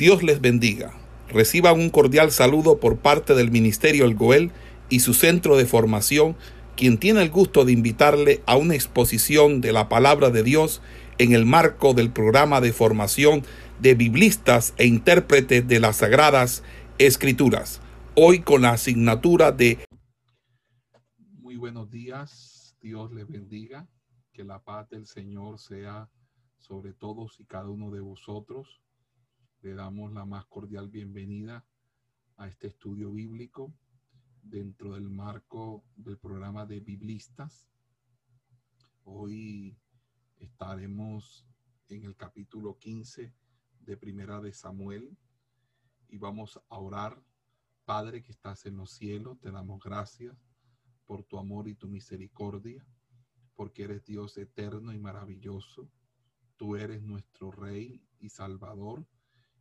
Dios les bendiga. Reciban un cordial saludo por parte del Ministerio El Goel y su centro de formación, quien tiene el gusto de invitarle a una exposición de la palabra de Dios en el marco del programa de formación de biblistas e intérpretes de las Sagradas Escrituras. Hoy con la asignatura de... Muy buenos días, Dios les bendiga, que la paz del Señor sea sobre todos y cada uno de vosotros. Le damos la más cordial bienvenida a este estudio bíblico dentro del marco del programa de Biblistas. Hoy estaremos en el capítulo 15 de Primera de Samuel y vamos a orar. Padre que estás en los cielos, te damos gracias por tu amor y tu misericordia, porque eres Dios eterno y maravilloso. Tú eres nuestro Rey y Salvador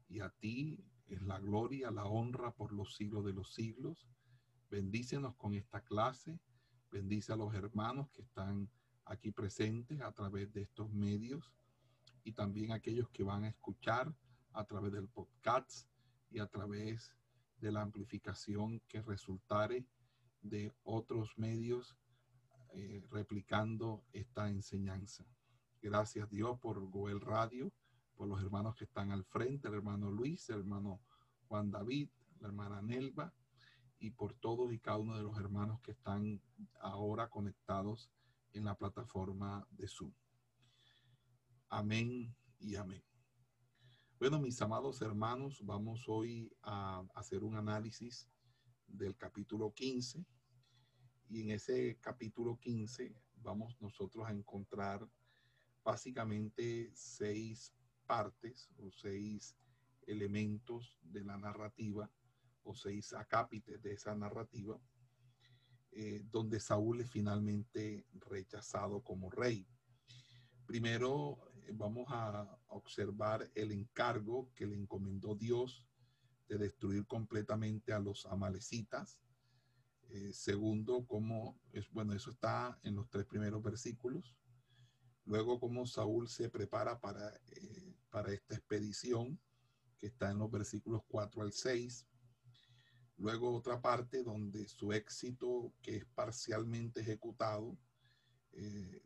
y a ti es la gloria, la honra por los siglos de los siglos. Bendícenos con esta clase, bendice a los hermanos que están aquí presentes a través de estos medios y también aquellos que van a escuchar a través del podcast y a través de la amplificación que resultare de otros medios eh, replicando esta enseñanza. Gracias Dios por Goel Radio por los hermanos que están al frente, el hermano Luis, el hermano Juan David, la hermana Nelva, y por todos y cada uno de los hermanos que están ahora conectados en la plataforma de Zoom. Amén y amén. Bueno, mis amados hermanos, vamos hoy a hacer un análisis del capítulo 15 y en ese capítulo 15 vamos nosotros a encontrar básicamente seis partes o seis elementos de la narrativa o seis acápites de esa narrativa, eh, donde Saúl es finalmente rechazado como rey. Primero eh, vamos a observar el encargo que le encomendó Dios de destruir completamente a los amalecitas. Eh, segundo, cómo es, bueno, eso está en los tres primeros versículos. Luego, cómo Saúl se prepara para para esta expedición que está en los versículos 4 al 6. Luego otra parte donde su éxito, que es parcialmente ejecutado, eh,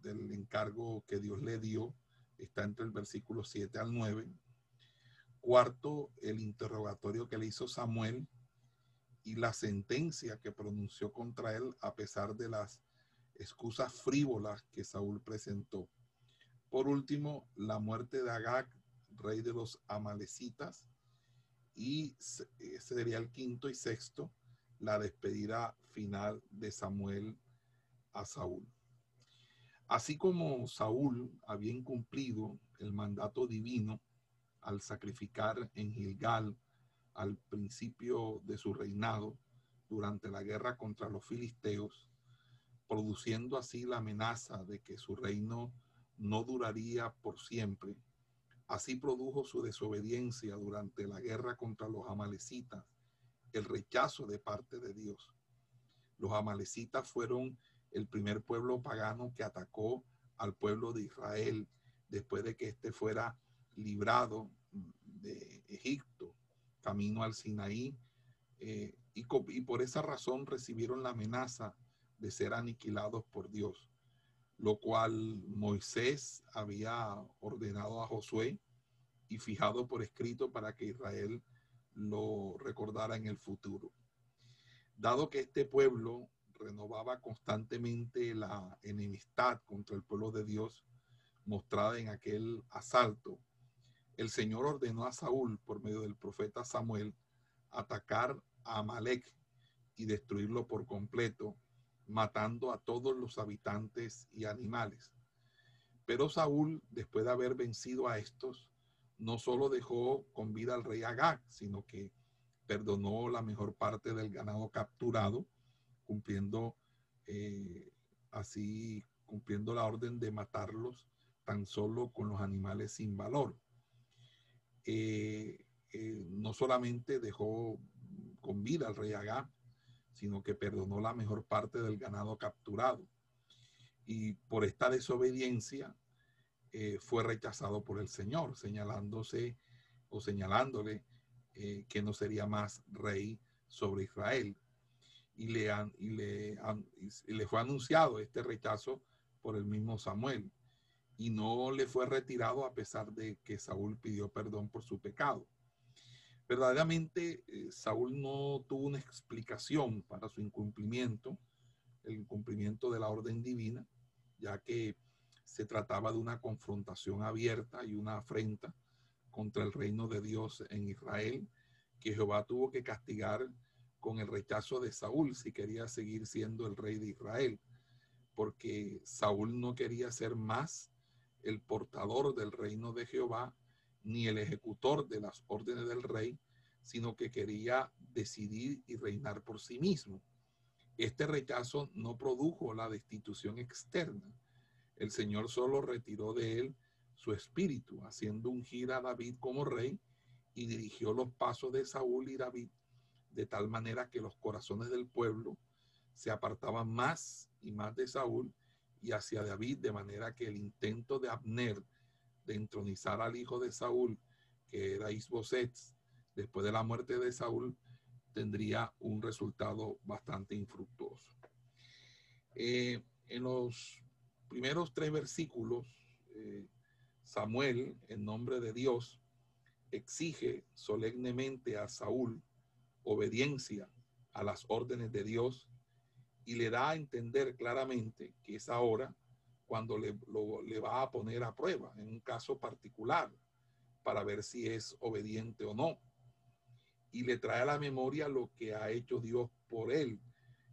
del encargo que Dios le dio, está entre el versículo 7 al 9. Cuarto, el interrogatorio que le hizo Samuel y la sentencia que pronunció contra él a pesar de las excusas frívolas que Saúl presentó. Por último, la muerte de Agag, rey de los amalecitas. Y ese sería el quinto y sexto, la despedida final de Samuel a Saúl. Así como Saúl había incumplido el mandato divino al sacrificar en Gilgal al principio de su reinado durante la guerra contra los filisteos, produciendo así la amenaza de que su reino no duraría por siempre. Así produjo su desobediencia durante la guerra contra los amalecitas, el rechazo de parte de Dios. Los amalecitas fueron el primer pueblo pagano que atacó al pueblo de Israel después de que éste fuera librado de Egipto, camino al Sinaí, eh, y, y por esa razón recibieron la amenaza de ser aniquilados por Dios lo cual Moisés había ordenado a Josué y fijado por escrito para que Israel lo recordara en el futuro. Dado que este pueblo renovaba constantemente la enemistad contra el pueblo de Dios mostrada en aquel asalto, el Señor ordenó a Saúl, por medio del profeta Samuel, atacar a Amalek y destruirlo por completo matando a todos los habitantes y animales. Pero Saúl, después de haber vencido a estos, no solo dejó con vida al rey Agag, sino que perdonó la mejor parte del ganado capturado, cumpliendo eh, así, cumpliendo la orden de matarlos tan solo con los animales sin valor. Eh, eh, no solamente dejó con vida al rey Agag, sino que perdonó la mejor parte del ganado capturado. Y por esta desobediencia eh, fue rechazado por el Señor, señalándose o señalándole eh, que no sería más rey sobre Israel. Y le, han, y, le y le fue anunciado este rechazo por el mismo Samuel. Y no le fue retirado a pesar de que Saúl pidió perdón por su pecado. Verdaderamente, eh, Saúl no tuvo una explicación para su incumplimiento, el incumplimiento de la orden divina, ya que se trataba de una confrontación abierta y una afrenta contra el reino de Dios en Israel, que Jehová tuvo que castigar con el rechazo de Saúl si quería seguir siendo el rey de Israel, porque Saúl no quería ser más el portador del reino de Jehová, ni el ejecutor de las órdenes del rey, sino que quería decidir y reinar por sí mismo. Este rechazo no produjo la destitución externa. El Señor solo retiró de él su espíritu, haciendo ungir a David como rey y dirigió los pasos de Saúl y David de tal manera que los corazones del pueblo se apartaban más y más de Saúl y hacia David, de manera que el intento de Abner de entronizar al hijo de Saúl, que era Isboset, después de la muerte de Saúl, tendría un resultado bastante infructuoso. Eh, en los primeros tres versículos, eh, Samuel, en nombre de Dios, exige solemnemente a Saúl obediencia a las órdenes de Dios y le da a entender claramente que es ahora cuando le, va a poner a prueba en un caso particular para ver si es obediente o no y le trae a la memoria lo que ha hecho Dios por él.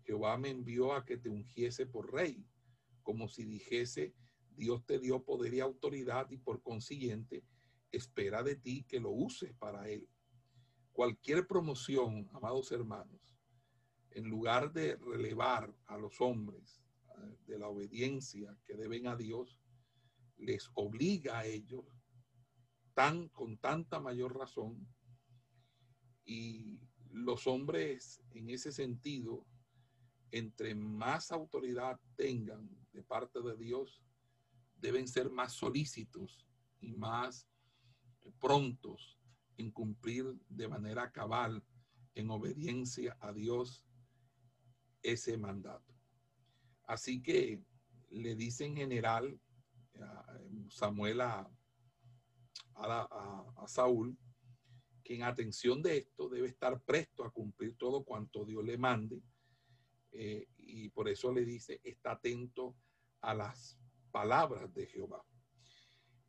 Jehová me envió a que te ungiese por rey, como si dijese, Dios te dio poder y autoridad y por consiguiente espera de ti que lo uses para él. Cualquier promoción, amados hermanos, en lugar de relevar a los hombres de la obediencia que deben a Dios, les obliga a ellos tan con tanta mayor razón y los hombres, en ese sentido, entre más autoridad tengan de parte de Dios, deben ser más solícitos y más prontos en cumplir de manera cabal, en obediencia a Dios, ese mandato. Así que le dice en general Samuel a, Saúl, que en atención de esto debe estar presto a cumplir todo cuanto Dios le mande. Eh, y por eso le dice, está atento a las palabras de Jehová.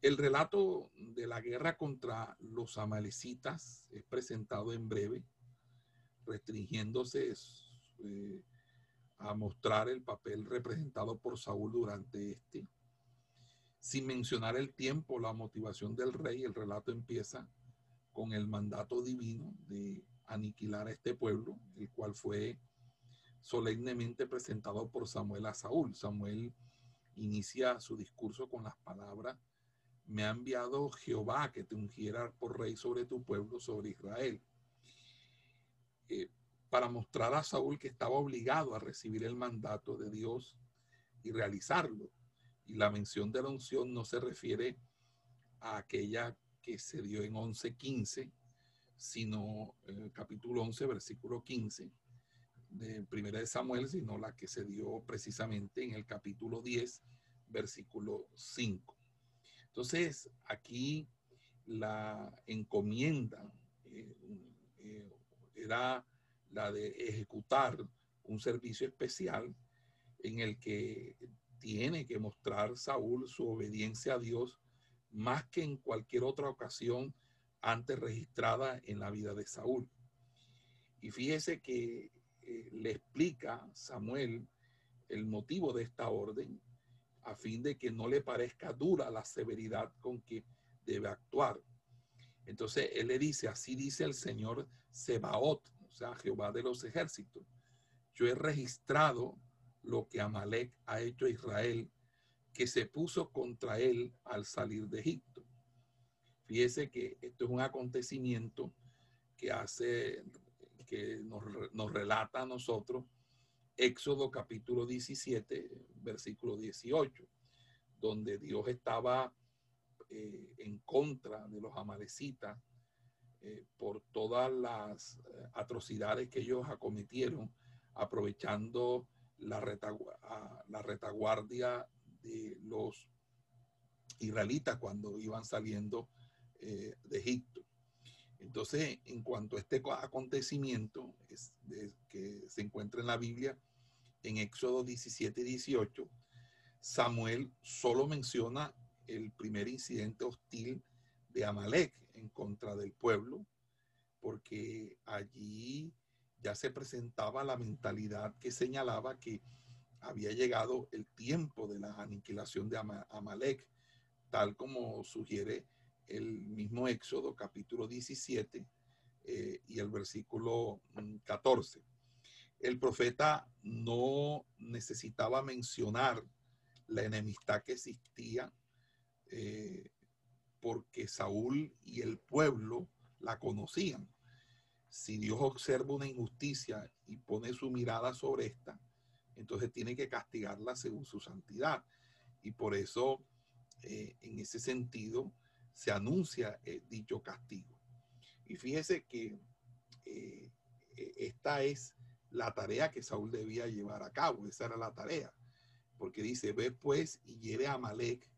El relato de la guerra contra los amalecitas es presentado en breve, restringiéndose eh, a mostrar el papel representado por Saúl durante este. Sin mencionar el tiempo, la motivación del rey, el relato empieza con el mandato divino de aniquilar a este pueblo, el cual fue solemnemente presentado por Samuel a Saúl. Samuel inicia su discurso con las palabras, me ha enviado Jehová que te ungiera por rey sobre tu pueblo, sobre Israel, eh, para mostrar a Saúl que estaba obligado a recibir el mandato de Dios y realizarlo. Y la mención de la unción no se refiere a aquella que se dio en 11.15, sino el capítulo 11, versículo 15 de Primera de Samuel, sino la que se dio precisamente en el capítulo 10, versículo 5. Entonces, aquí la encomienda eh, eh, era la de ejecutar un servicio especial en el que tiene que mostrar Saúl su obediencia a Dios más que en cualquier otra ocasión antes registrada en la vida de Saúl. Y fíjese que eh, le explica Samuel el motivo de esta orden a fin de que no le parezca dura la severidad con que debe actuar. Entonces él le dice, así dice el Señor Sebaot, sea, Jehová de los ejércitos. Yo he registrado lo que Amalek ha hecho a Israel que se puso contra él al salir de Egipto. Fíjese que esto es un acontecimiento que hace, que nos, nos relata a nosotros Éxodo capítulo 17, versículo 18, donde Dios estaba eh, en contra de los amalecitas eh, por todas las eh, atrocidades que ellos acometieron, aprovechando la, la retaguardia de los israelitas cuando iban saliendo de Egipto. Entonces, en cuanto a este acontecimiento que se encuentra en la Biblia, en Éxodo 17 y 18, Samuel solo menciona el primer incidente hostil de Amalek en contra del pueblo, porque allí ya se presentaba la mentalidad que señalaba que había llegado el tiempo de la aniquilación de Amalek, tal como sugiere el mismo Éxodo capítulo 17 eh, y el versículo 14. Mm, el profeta no necesitaba mencionar la enemistad que existía eh, porque Saúl y el pueblo la conocían. Si Dios observa una injusticia y pone su mirada sobre esta, entonces tiene que castigarla según su santidad. Y por eso, eh, en ese sentido, se anuncia eh, dicho castigo. Y fíjese que esta es la tarea que Saúl debía llevar a cabo, esa era la tarea porque dice, ve pues y hiere a Amalek,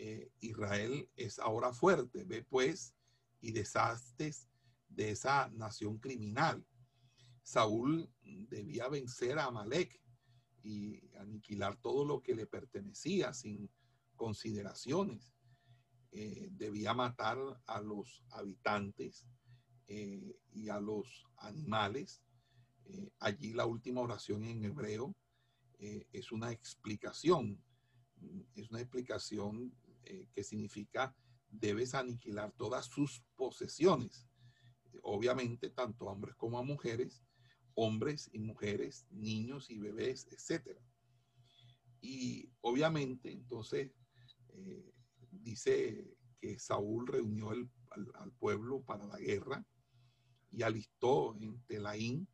eh, Israel es ahora fuerte, ve pues y deshastes de esa nación criminal. Saúl debía vencer a Amalek y aniquilar todo lo que le pertenecía sin consideraciones. Eh, debía matar a los habitantes eh, y a los animales. allí la última oración en hebreo es una explicación, es una explicación eh, que significa debes aniquilar todas sus posesiones. Obviamente, tanto hombres como a mujeres, hombres y mujeres, niños y bebés, etc. Y obviamente, entonces, eh, dice que Saúl reunió al, al, pueblo para la guerra y alistó en Telaín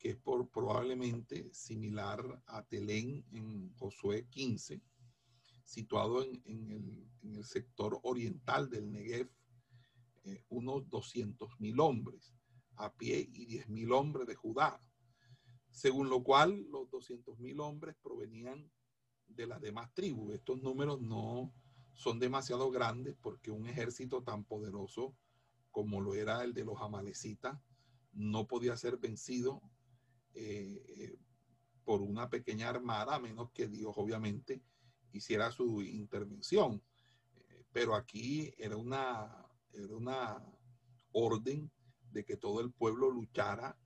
que es por, probablemente similar a Telén en Josué 15, situado en, el, sector oriental del Negev, eh, unos 200 mil hombres a pie y 10 mil hombres de Judá, según lo cual los 200 mil hombres provenían de las demás tribus. Estos números no son demasiado grandes porque un ejército tan poderoso como lo era el de los amalecitas no podía ser vencido eh, eh, por una pequeña armada, a menos que Dios obviamente hiciera su intervención. Eh, pero aquí era una, era una orden de que todo el pueblo luchara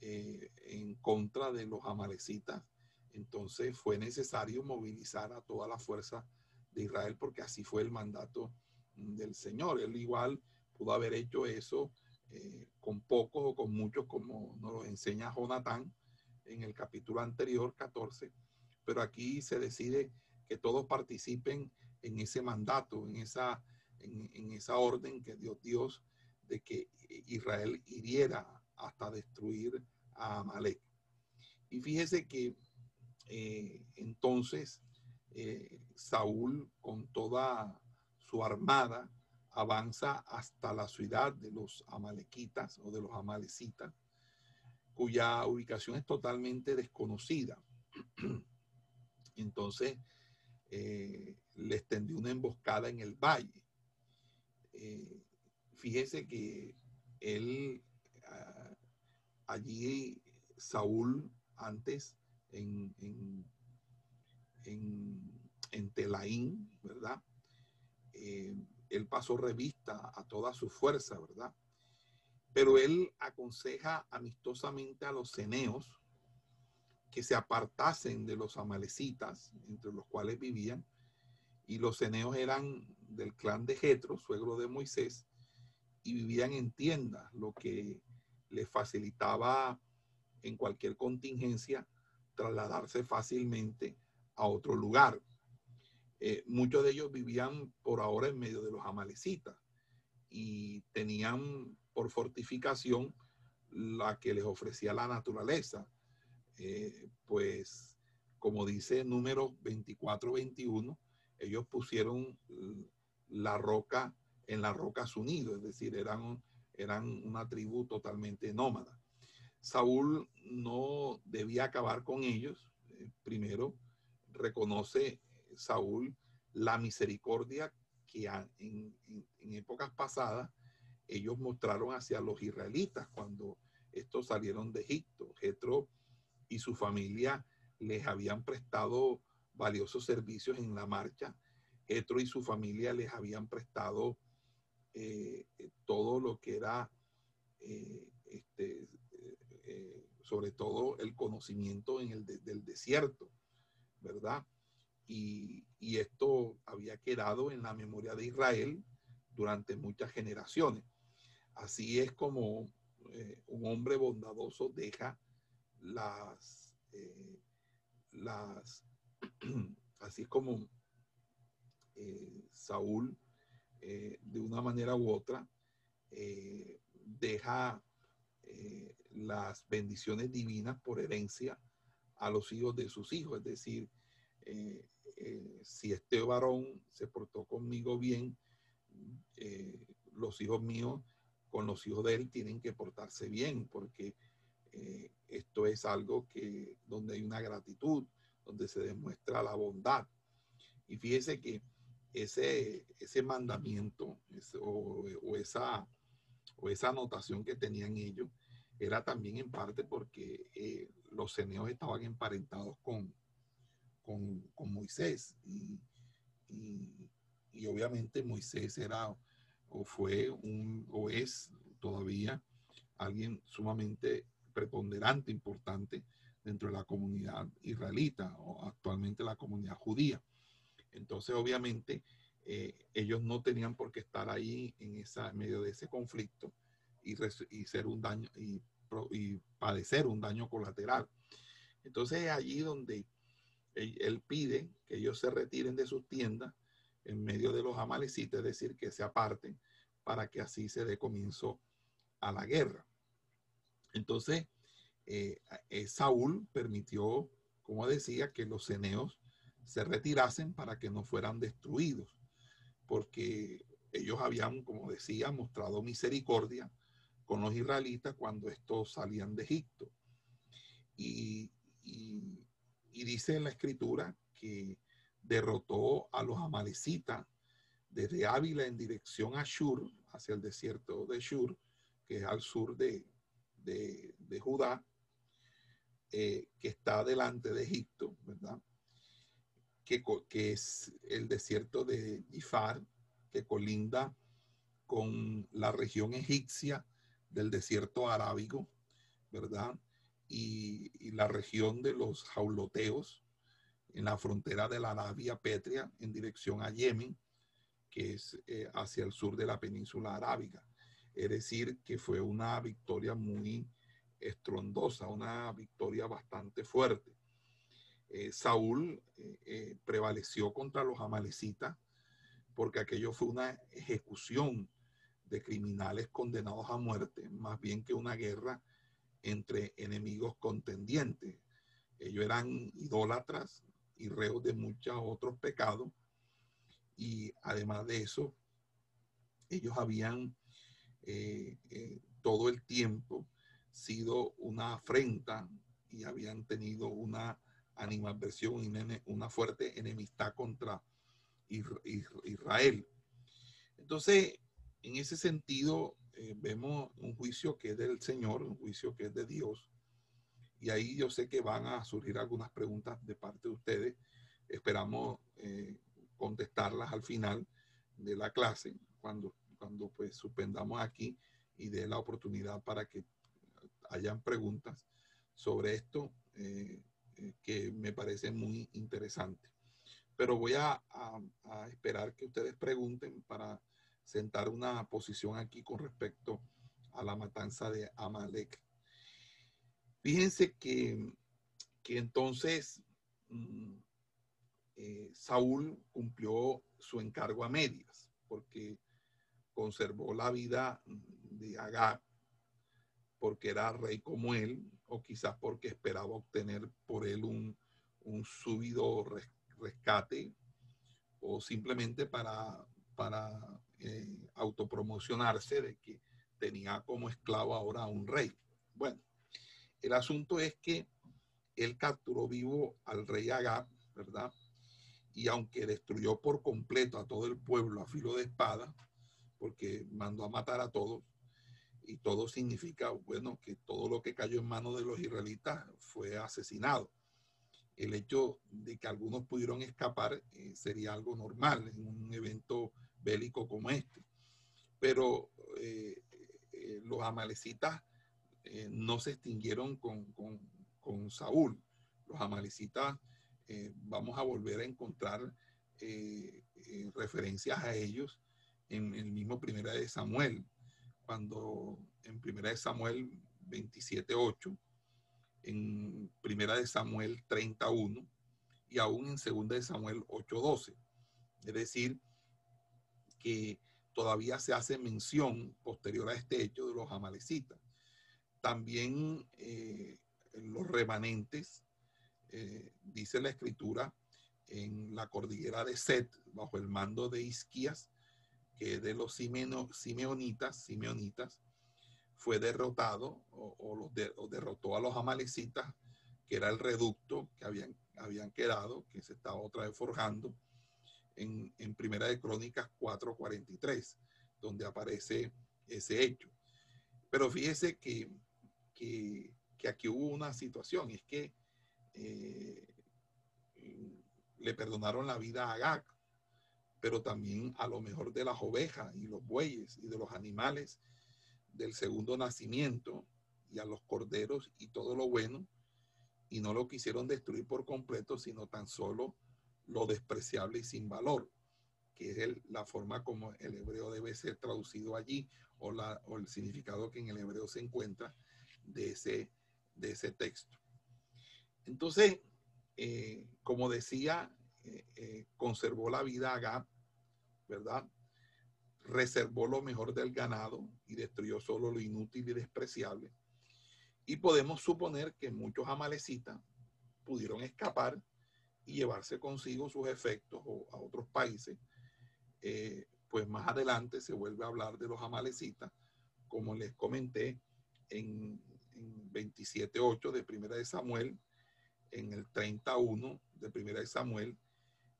en contra de los amalecitas. Entonces fue necesario movilizar a toda la fuerza de Israel porque así fue el mandato del Señor. Él igual pudo haber hecho eso eh, con pocos o con muchos, como nos lo enseña Jonatán en el capítulo anterior, 14, pero aquí se decide que todos participen en ese mandato, en esa, en, esa orden que dio Dios de que Israel hiriera hasta destruir a Amalek. Y fíjese que eh, entonces eh, Saúl con toda su armada avanza hasta la ciudad de los amalequitas o de los amalecitas, cuya ubicación es totalmente desconocida. Entonces, eh, le extendió una emboscada en el valle. Eh, fíjese que él, ah, allí Saúl, antes en, en, en, Telaín, ¿verdad? Eh, él pasó revista a toda su fuerza, ¿verdad? Pero él aconseja amistosamente a los ceneos que se apartasen de los amalecitas, entre los cuales vivían, y los ceneos eran del clan de Jetro, suegro de Moisés, y vivían en tiendas, lo que les facilitaba en cualquier contingencia trasladarse fácilmente a otro lugar. Eh, muchos de ellos vivían por ahora en medio de los amalecitas y tenían por fortificación la que les ofrecía la naturaleza. Eh, pues, como dice número 24-21, ellos pusieron la roca en la roca su nido, es decir, eran, eran una tribu totalmente nómada. Saúl no debía acabar con ellos. Eh, primero, reconoce Saúl la misericordia que en, épocas pasadas ellos mostraron hacia los israelitas cuando estos salieron de Egipto. Jetro y su familia les habían prestado valiosos servicios en la marcha. Jetro y su familia les habían prestado eh, todo lo que era, eh, este, eh, sobre todo el conocimiento en el del desierto, ¿verdad? Y, esto había quedado en la memoria de Israel durante muchas generaciones. Así es como un hombre bondadoso deja las, las así como Saúl eh, de una manera u otra, eh, deja eh, las bendiciones divinas por herencia a los hijos de sus hijos. Es decir, si este varón se portó conmigo bien, los hijos míos con los hijos de él tienen que portarse bien, porque esto es algo que donde hay una gratitud, donde se demuestra la bondad. Y fíjese que ese, ese mandamiento o, esa, o esa anotación que tenían ellos era también en parte porque eh, los ceneos estaban emparentados con, con, Moisés y, y, obviamente Moisés era o fue un o es todavía alguien sumamente preponderante, importante dentro de la comunidad israelita o actualmente la comunidad judía. Entonces, obviamente, eh, ellos no tenían por qué estar ahí en, esa, medio de ese conflicto y, ser un daño y, padecer un daño colateral. Entonces, es allí donde él, pide que ellos se retiren de sus tiendas en medio de los amalecitas, es decir, que se aparten para que así se dé comienzo a la guerra. Entonces, eh, eh, Saúl permitió, como decía, que los ceneos se retirasen para que no fueran destruidos, porque ellos habían, como decía, mostrado misericordia con los israelitas cuando estos salían de Egipto. Y, dice en la escritura que derrotó a los amalecitas desde Ávila en dirección a Shur, hacia el desierto de Shur, que es al sur de, Judá, eh, que está delante de Egipto, ¿verdad? que, es el desierto de Ifar, que colinda con la región egipcia del desierto arábigo, ¿verdad? Y, la región de los jauloteos en la frontera de la Arabia Petria en dirección a Yemen, que es eh, hacia el sur de la península arábiga. Es decir, que fue una victoria muy estrondosa, una victoria bastante fuerte. Eh, Saúl eh, eh, prevaleció contra los amalecitas porque aquello fue una ejecución de criminales condenados a muerte, más bien que una guerra entre enemigos contendientes. Ellos eran idólatras y reos de muchos otros pecados y además de eso, ellos habían todo el tiempo sido una afrenta y habían tenido una animadversión y una fuerte enemistad contra Israel. Entonces, en ese sentido, eh, vemos un juicio que es del Señor, un juicio que es de Dios. Y ahí yo sé que van a surgir algunas preguntas de parte de ustedes. Esperamos eh, contestarlas al final de la clase, cuando, cuando pues suspendamos aquí y dé la oportunidad para que hayan preguntas sobre esto. Eh, que me parece muy interesante. Pero voy a, esperar que ustedes pregunten para sentar una posición aquí con respecto a la matanza de Amalek. Fíjense que, que entonces mm, eh, Saúl cumplió su encargo a medias, porque conservó la vida de Agar, porque era rey como él, o quizás porque esperaba obtener por él un, un súbido rescate, o simplemente para, para eh, autopromocionarse de que tenía como esclavo ahora a un rey. Bueno, el asunto es que él capturó vivo al rey Agab, ¿verdad? Y aunque destruyó por completo a todo el pueblo a filo de espada, porque mandó a matar a todos, y todo significa, bueno, que todo lo que cayó en manos de los israelitas fue asesinado. El hecho de que algunos pudieron escapar eh, sería algo normal en un evento bélico como este. Pero eh, eh, los amalecitas no se extinguieron con, con, Saúl. Los amalecitas, vamos a volver a encontrar referencias a ellos en el mismo Primera de Samuel, cuando en Primera de Samuel 27.8, en Primera de Samuel 31 y aún en Segunda de Samuel 8.12. Es decir, que todavía se hace mención posterior a este hecho de los amalecitas. También eh, los remanentes, eh, dice la escritura, en la cordillera de Set, bajo el mando de Isquías, que de los simeonitas, simeonitas, fue derrotado o, los derrotó a los amalecitas, que era el reducto que habían, habían quedado, que se estaba otra vez forjando, en, en Primera de Crónicas 4.43, donde aparece ese hecho. Pero fíjese que, que, aquí hubo una situación, es que eh, le perdonaron la vida a Agag, pero también a lo mejor de las ovejas y los bueyes y de los animales del segundo nacimiento y a los corderos y todo lo bueno, y no lo quisieron destruir por completo, sino tan solo lo despreciable y sin valor, que es la forma como el hebreo debe ser traducido allí, o, la, o el significado que en el hebreo se encuentra de ese, de ese texto. Entonces, eh, como decía eh, eh, conservó la vida a Gab, ¿verdad? Reservó lo mejor del ganado y destruyó solo lo inútil y despreciable. Y podemos suponer que muchos amalecitas pudieron escapar y llevarse consigo sus efectos a otros países. Eh, pues más adelante se vuelve a hablar de los amalecitas, como les comenté en, en 27.8 de Primera de Samuel, en el 31 de Primera de Samuel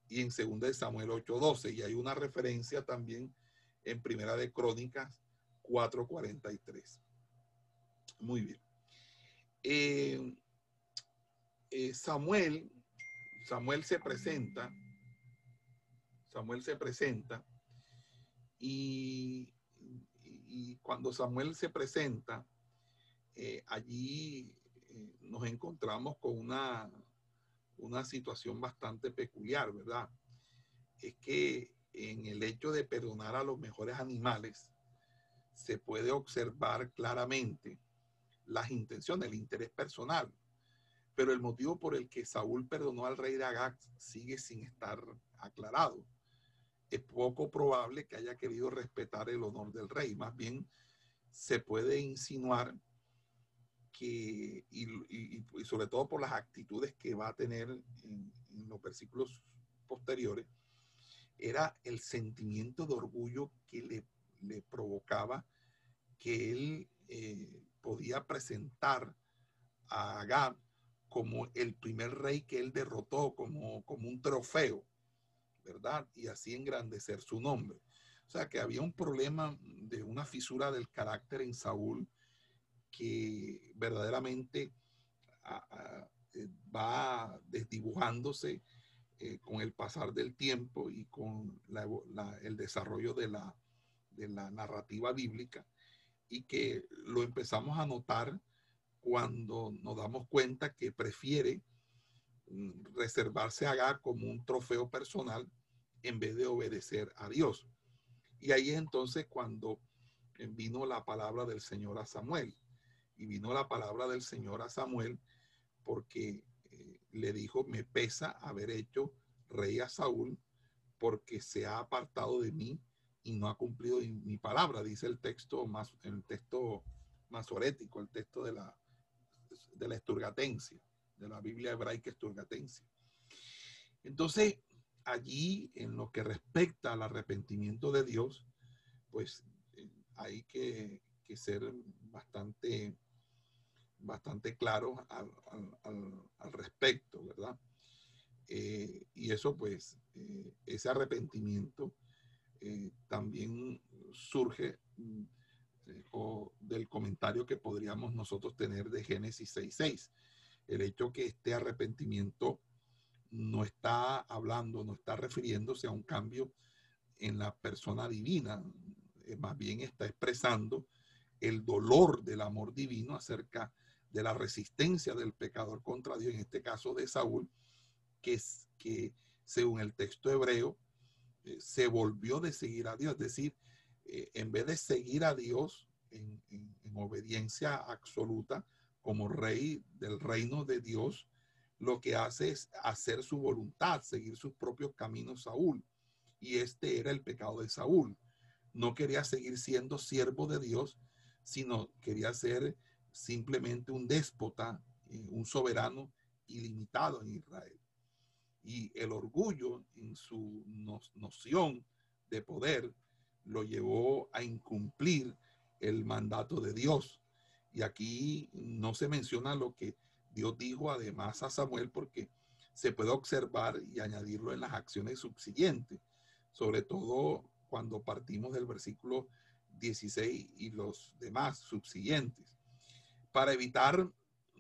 y en segunda de Samuel 8:12. Y hay una referencia también en primera de Crónicas 4:43. Muy bien. Eh, eh, Samuel, Samuel se presenta, Samuel se presenta y, cuando Samuel se presenta, eh, allí nos encontramos con una, una situación bastante peculiar, ¿verdad? Es que en el hecho de perdonar a los mejores animales, se puede observar claramente las intenciones, el interés personal. Pero el motivo por el que Saúl perdonó al rey de Agag sigue sin estar aclarado. Es poco probable que haya querido respetar el honor del rey. Más bien, se puede insinuar y, sobre todo por las actitudes que va a tener en, los versículos posteriores, era el sentimiento de orgullo que le, le provocaba que él eh, podía presentar a Agab como el primer rey que él derrotó, como, como un trofeo, ¿verdad? Y así engrandecer su nombre. O sea que había un problema de una fisura del carácter en Saúl que verdaderamente eh, va desdibujándose eh, con el pasar del tiempo y con el desarrollo de la, narrativa bíblica y que lo empezamos a notar cuando nos damos cuenta que prefiere mm, reservarse a Agar como un trofeo personal en vez de obedecer a Dios. Y ahí es entonces cuando vino la palabra del Señor a Samuel. Y vino la palabra del Señor a Samuel porque eh, le dijo, me pesa haber hecho rey a Saúl porque se ha apartado de mí y no ha cumplido mi palabra, dice el texto más, el texto masorético, el texto de la, de la esturgatencia, de la Biblia hebraica esturgatencia. Entonces, allí, en lo que respecta al arrepentimiento de Dios, pues eh, hay que, que ser bastante, bastante claros al, respecto, ¿verdad? Eh, y eso pues, eh, ese arrepentimiento eh, también surge mm, del comentario que podríamos nosotros tener de Génesis 6.6. El hecho que este arrepentimiento no está hablando, no está refiriéndose a un cambio en la persona divina, más bien está expresando el dolor del amor divino acerca de la resistencia del pecador contra Dios, en este caso de Saúl, que, es, que según el texto hebreo, eh, se volvió de seguir a Dios, es decir, eh, en vez de seguir a Dios en, obediencia absoluta como rey del reino de Dios, lo que hace es hacer su voluntad, seguir sus propios caminos Saúl. Y este era el pecado de Saúl. No quería seguir siendo siervo de Dios, sino quería ser simplemente un déspota, eh, un soberano ilimitado en Israel. Y el orgullo en su noción de poder lo llevó a incumplir el mandato de Dios. Y aquí no se menciona lo que Dios dijo además a Samuel porque se puede observar y añadirlo en las acciones subsiguientes, sobre todo cuando partimos del versículo 16 y los demás subsiguientes. Para evitar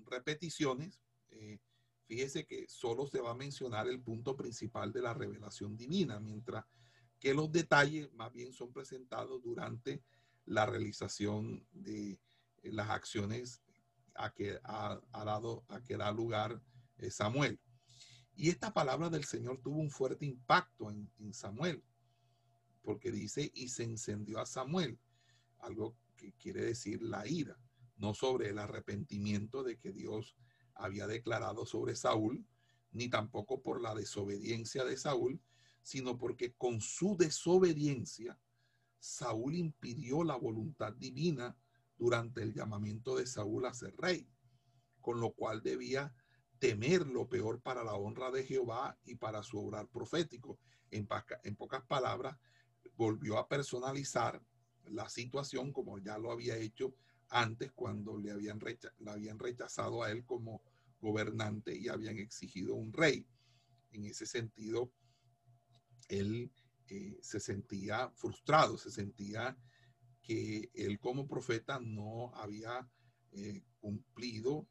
repeticiones, eh, fíjese que solo se va a mencionar el punto principal de la revelación divina, mientras que los detalles más bien son presentados durante la realización de las acciones a que ha, dado, a que da lugar eh, Samuel. Y esta palabra del Señor tuvo un fuerte impacto en Samuel, porque dice, y se encendió a Samuel algo que quiere decir la ira, no sobre el arrepentimiento de que Dios había declarado sobre Saúl, ni tampoco por la desobediencia de Saúl, sino porque con su desobediencia Saúl impidió la voluntad divina durante el llamamiento de Saúl a ser rey, con lo cual debía temer lo peor para la honra de Jehová y para su obrar profético. En, en pocas palabras, volvió a personalizar la situación como ya lo había hecho antes cuando le habían, rechazado a él como gobernante y habían exigido un rey. En ese sentido, él eh, se sentía frustrado, se sentía que él como profeta no había eh, cumplido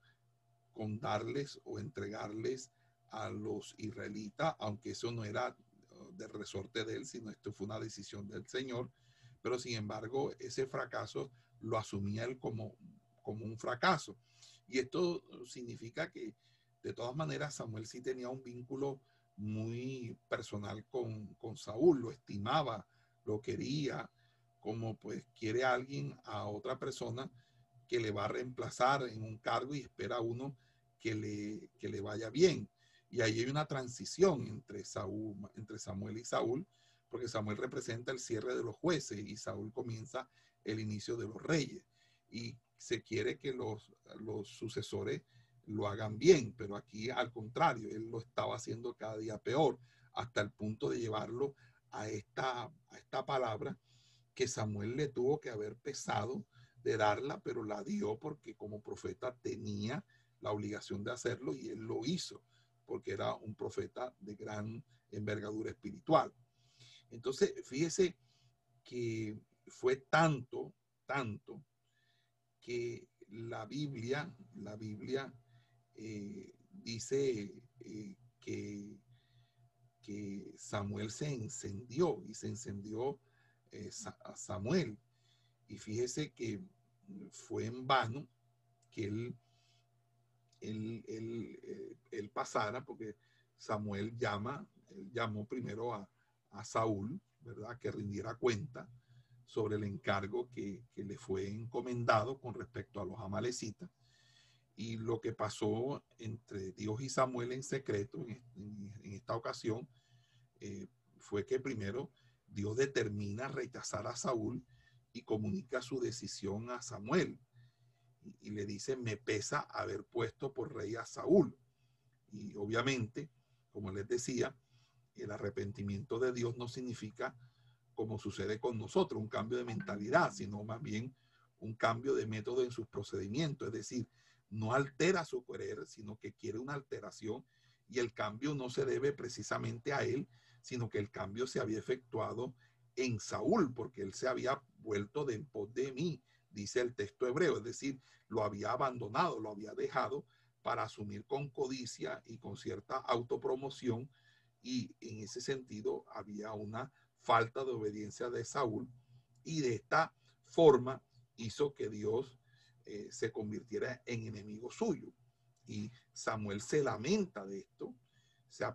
con darles o entregarles a los israelitas, aunque eso no era uh, de resorte de él, sino esto fue una decisión del Señor pero sin embargo ese fracaso lo asumía él como, como un fracaso. Y esto significa que de todas maneras Samuel sí tenía un vínculo muy personal con, con Saúl, lo estimaba, lo quería, como pues quiere alguien a otra persona que le va a reemplazar en un cargo y espera a uno que le, que le vaya bien. Y ahí hay una transición entre, Saúl, entre Samuel y Saúl, porque Samuel representa el cierre de los jueces y Saúl comienza el inicio de los reyes. Y se quiere que los, los sucesores lo hagan bien, pero aquí al contrario, él lo estaba haciendo cada día peor, hasta el punto de llevarlo a esta, a esta palabra que Samuel le tuvo que haber pesado de darla, pero la dio porque como profeta tenía la obligación de hacerlo y él lo hizo, porque era un profeta de gran envergadura espiritual. Entonces, fíjese que fue tanto, tanto, que la Biblia, la Biblia eh, dice eh, que, que, Samuel se encendió y se encendió eh, a Samuel. Y fíjese que fue en vano que él, él, él, él pasara, porque Samuel llama, él llamó primero a, a Saúl, ¿verdad? Que rindiera cuenta sobre el encargo que, le fue encomendado con respecto a los amalecitas y lo que pasó entre Dios y Samuel en secreto en, esta ocasión eh, fue que primero Dios determina rechazar a Saúl y comunica su decisión a Samuel y, y le dice, me pesa haber puesto por rey a Saúl. Y obviamente, como les decía, el arrepentimiento de Dios no significa, como sucede con nosotros, un cambio de mentalidad, sino más bien un cambio de método en sus procedimientos, es decir, no altera su querer, sino que quiere una alteración y el cambio no se debe precisamente a él, sino que el cambio se había efectuado en Saúl, porque él se había vuelto de en pos de mí, dice el texto hebreo, es decir, lo había abandonado, lo había dejado para asumir con codicia y con cierta autopromoción, y en ese sentido había una falta de obediencia de Saúl, y de esta forma hizo que Dios eh, se convirtiera en enemigo suyo. Y Samuel se lamenta de esto, se,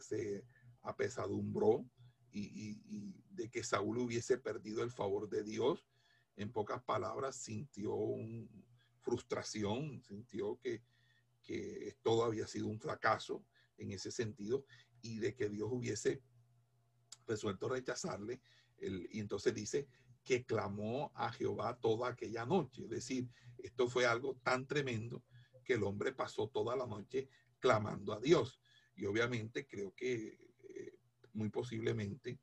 se apesadumbró y, de que Saúl hubiese perdido el favor de Dios. En pocas palabras, sintió frustración, sintió que, que todo había sido un fracaso en ese sentido y de que Dios hubiese resuelto rechazarle. y entonces dice que clamó a Jehová toda aquella noche. Es decir, esto fue algo tan tremendo que el hombre pasó toda la noche clamando a Dios. Y obviamente creo que eh, muy posiblemente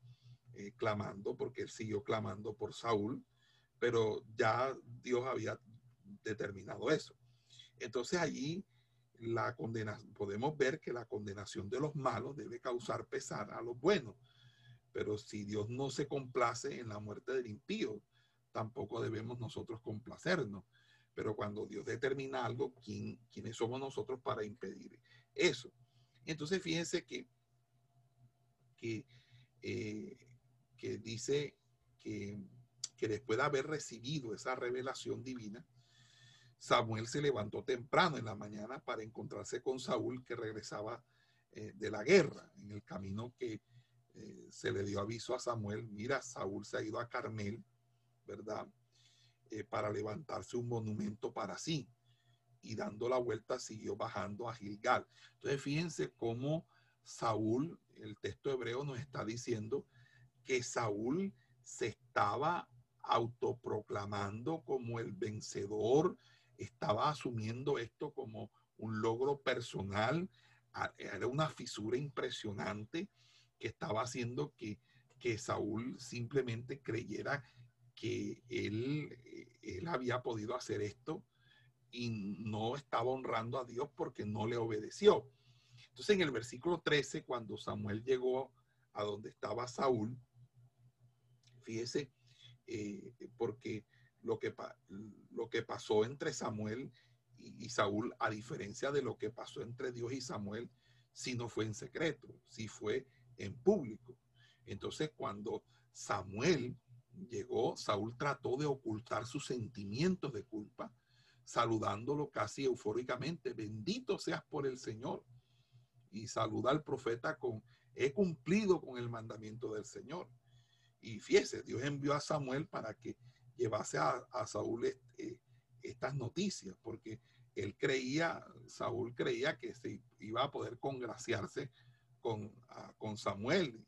eh, clamando, porque él siguió clamando por Saúl, pero ya Dios había determinado eso. Entonces allí la condena, podemos ver que la condenación de los malos debe causar pesar a los buenos. Pero si Dios no se complace en la muerte del impío, tampoco debemos nosotros complacernos. Pero cuando Dios determina algo, ¿quién, ¿quiénes somos nosotros para impedir eso? Entonces fíjense que, que, eh, que dice que, que después de haber recibido esa revelación divina, Samuel se levantó temprano en la mañana para encontrarse con Saúl que regresaba eh, de la guerra. En el camino que eh, se le dio aviso a Samuel, mira, Saúl se ha ido a Carmel, ¿verdad? Eh, para levantarse un monumento para sí. Y dando la vuelta siguió bajando a Gilgal. Entonces fíjense cómo Saúl, el texto hebreo nos está diciendo que Saúl se estaba autoproclamando como el vencedor, estaba asumiendo esto como un logro personal, era una fisura impresionante que estaba haciendo que, que Saúl simplemente creyera que él, él había podido hacer esto y no estaba honrando a Dios porque no le obedeció. Entonces en el versículo 13, cuando Samuel llegó a donde estaba Saúl, fíjese, eh, porque lo que, lo que pasó entre Samuel y, Saúl, a diferencia de lo que pasó entre Dios y Samuel, si no fue en secreto, si fue en público. Entonces, cuando Samuel llegó, Saúl trató de ocultar sus sentimientos de culpa, saludándolo casi eufóricamente, bendito seas por el Señor. Y saluda al profeta con, he cumplido con el mandamiento del Señor. Y fíjese, Dios envió a Samuel para que llevase a, Saúl eh, estas noticias, porque él creía, Saúl creía que se iba a poder congraciarse con, con Samuel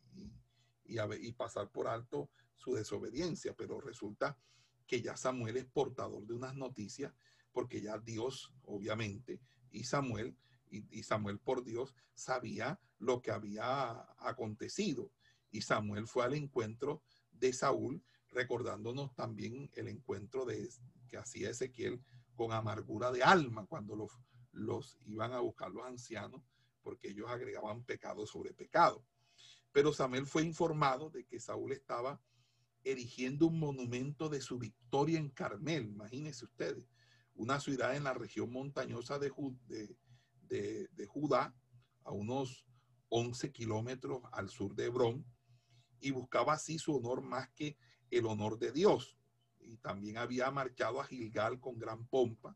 y, y, pasar por alto su desobediencia, pero resulta que ya Samuel es portador de unas noticias, porque ya Dios, obviamente, y Samuel, y, Samuel por Dios, sabía lo que había acontecido. Y Samuel fue al encuentro de Saúl recordándonos también el encuentro de, que hacía Ezequiel con amargura de alma cuando los, los iban a buscar los ancianos, porque ellos agregaban pecado sobre pecado. Pero Samuel fue informado de que Saúl estaba erigiendo un monumento de su victoria en Carmel, imagínense ustedes, una ciudad en la región montañosa de, Judá, a unos 11 kilómetros al sur de Hebrón, y buscaba así su honor más que el honor de Dios. Y también había marchado a Gilgal con gran pompa,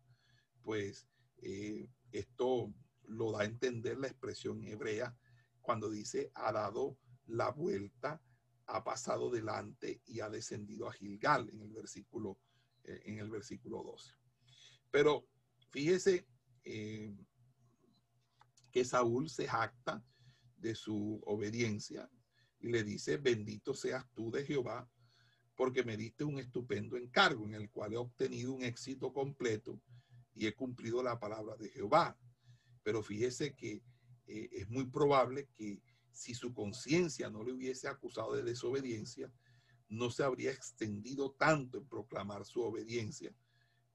pues eh, esto lo da a entender la expresión hebrea cuando dice ha dado la vuelta, ha pasado delante y ha descendido a Gilgal en el versículo, eh, en el versículo 12. Pero fíjese eh, que Saúl se jacta de su obediencia y le dice, bendito seas tú de Jehová, porque me diste un estupendo encargo en el cual he obtenido un éxito completo y he cumplido la palabra de Jehová. Pero fíjese que eh, es muy probable que si su conciencia no le hubiese acusado de desobediencia, no se habría extendido tanto en proclamar su obediencia,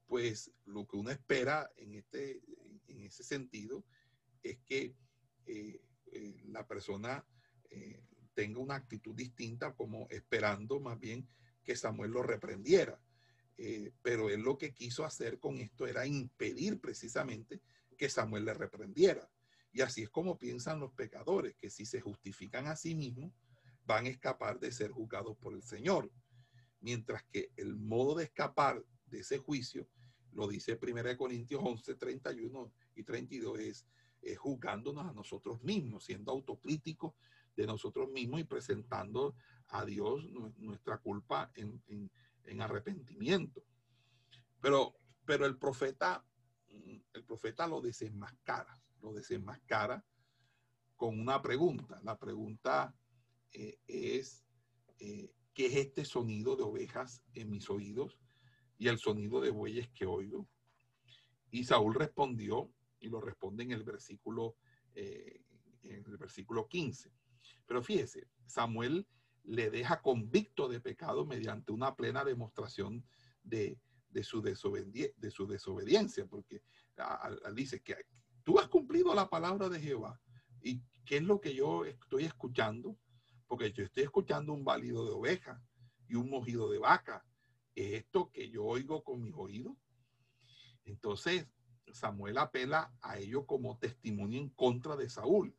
pues lo que uno espera en, este, en ese sentido es que eh, eh, la persona tenga una actitud distinta como esperando más bien que Samuel lo reprendiera. pero él lo que quiso hacer con esto era impedir precisamente que Samuel le reprendiera. Y así es como piensan los pecadores, que si se justifican a sí mismos, van a escapar de ser juzgados por el Señor. Mientras que el modo de escapar de ese juicio, lo dice 1 Corintios 11, 31 y 32, es, juzgándonos a nosotros mismos, siendo autocríticos de nosotros mismos y presentando a Dios nuestra culpa en, arrepentimiento. Pero, pero el profeta, el profeta lo desenmascara, lo desenmascara con una pregunta. La pregunta eh, es, eh, ¿qué es este sonido de ovejas en mis oídos y el sonido de bueyes que oigo? Y Saúl respondió, y lo responde en el versículo, eh, en el versículo 15. Pero fíjese, Samuel le deja convicto de pecado mediante una plena demostración de, de su desobediencia, porque dice que tú has cumplido la palabra de Jehová. ¿Y qué es lo que yo estoy escuchando? porque yo estoy escuchando un balido de oveja y un mojido de vaca. ¿Es esto que yo oigo con mis oídos? Entonces, Samuel apela a ello como testimonio en contra de Saúl.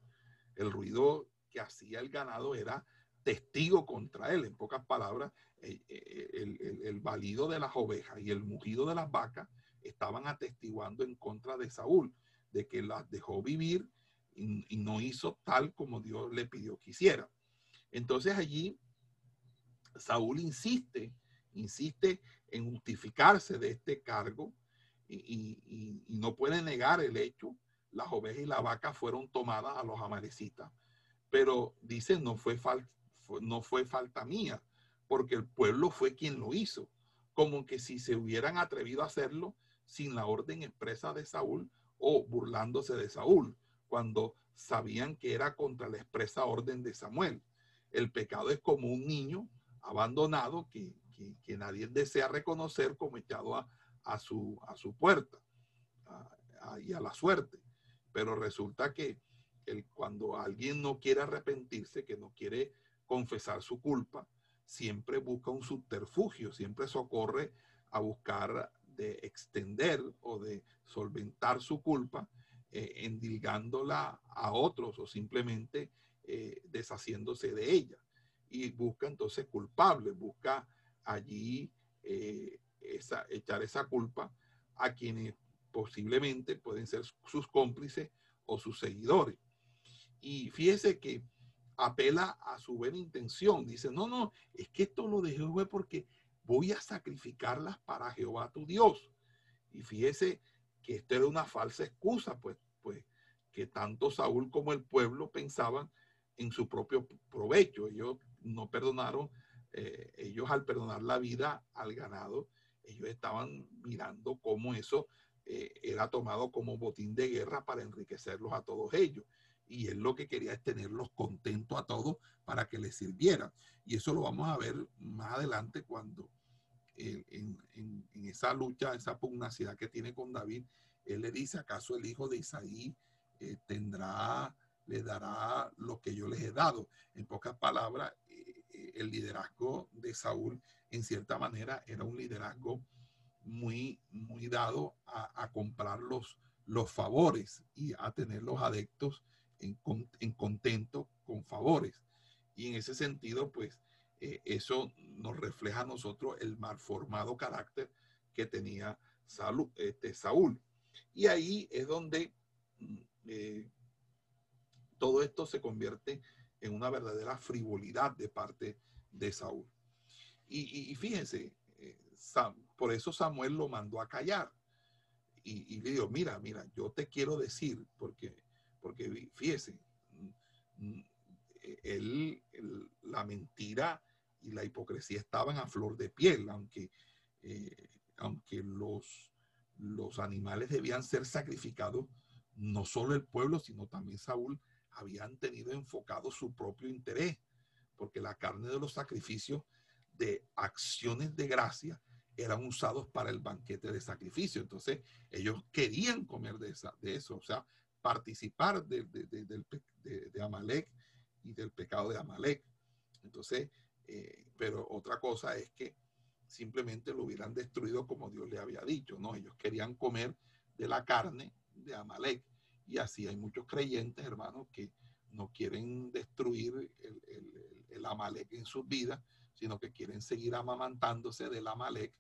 El ruido que hacía el ganado era testigo contra él. En pocas palabras, eh, eh, el, el, de las ovejas y el mugido de las vacas estaban atestiguando en contra de Saúl, de que las dejó vivir y, no hizo tal como Dios le pidió que hiciera. Entonces allí Saúl insiste, insiste en justificarse de este cargo y, no puede negar el hecho. Las ovejas y la vaca fueron tomadas a los amalecitas, pero dice no fue, no fue falta mía, porque el pueblo fue quien lo hizo, como que si se hubieran atrevido a hacerlo sin la orden expresa de Saúl o burlándose de Saúl, cuando sabían que era contra la expresa orden de Samuel. El pecado es como un niño abandonado que, nadie desea reconocer como echado a, su, a su puerta y a la suerte. Pero resulta que el, cuando alguien no quiere arrepentirse, que no quiere confesar su culpa, siempre busca un subterfugio, siempre socorre a buscar de extender o de solventar su culpa, eh, endilgándola a otros o simplemente eh, deshaciéndose de ella. Y busca entonces culpables, busca allí eh, esa, echar esa culpa a quienes posiblemente pueden ser sus cómplices o sus seguidores. Y fíjese que apela a su buena intención. Dice, no, no, es que esto lo dejé porque voy a sacrificarlas para Jehová tu Dios. Y fíjese que esto era una falsa excusa, pues, pues que tanto Saúl como el pueblo pensaban en su propio provecho. Ellos no perdonaron, eh, ellos al perdonar la vida al ganado, ellos estaban mirando cómo eso eh, era tomado como botín de guerra para enriquecerlos a todos ellos. Y él lo que quería es tenerlos contentos a todos para que les sirvieran. Y eso lo vamos a ver más adelante cuando en, esa lucha, esa pugnacidad que tiene con David, él le dice, ¿acaso el hijo de Isaí eh, tendrá le dará lo que yo les he dado. En pocas palabras, eh, eh, el liderazgo de Saúl, en cierta manera, era un liderazgo muy, muy dado a, comprar los, los, favores y a tener los adeptos en, en, contento con favores. Y en ese sentido, pues, eh, eso nos refleja a nosotros el mal formado carácter que tenía este, Saúl. Y ahí es donde mm, todo esto se convierte en una verdadera frivolidad de parte de Saúl. Y, fíjense, eh, por eso Samuel lo mandó a callar. Y, le dijo, mira, mira, yo te quiero decir, porque, porque fíjese, él, la mentira y la hipocresía estaban a flor de piel, aunque, eh, aunque los, los animales debían ser sacrificados, no solo el pueblo, sino también Saúl habían tenido enfocado su propio interés, porque la carne de los sacrificios de acciones de gracia eran usados para el banquete de sacrificio. Entonces, ellos querían comer de, esa, de eso, o sea, participar de, de, de Amalek y del pecado de Amalek. Entonces, eh, pero otra cosa es que simplemente lo hubieran destruido como Dios le había dicho, ¿no? Ellos querían comer de la carne de Amalek. Y así hay muchos creyentes, hermanos, que no quieren destruir el, el, el Amalek en sus vidas, sino que quieren seguir amamantándose del Amalek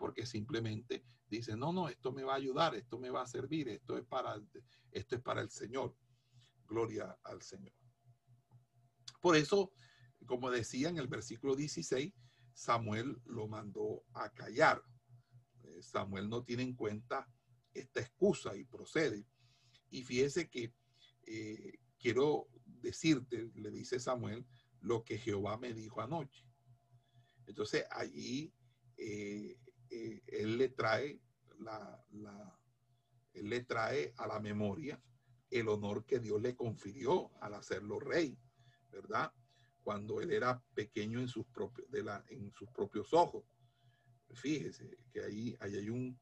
porque simplemente dicen, no, no, esto me va a ayudar, esto me va a servir, esto es para, esto es para el Señor. Gloria al Señor. Por eso, como decía en el versículo 16, Samuel lo mandó a callar. Eh, Samuel no tiene en cuenta esta excusa y procede. Y fíjese que eh, quiero decirte, le dice Samuel, lo que Jehová me dijo anoche. Entonces allí eh, eh, él le trae la, él le trae a la memoria el honor que Dios le confirió al hacerlo rey, ¿verdad? Cuando él era pequeño en sus propios, en sus propios ojos. Fíjese que ahí, ahí hay un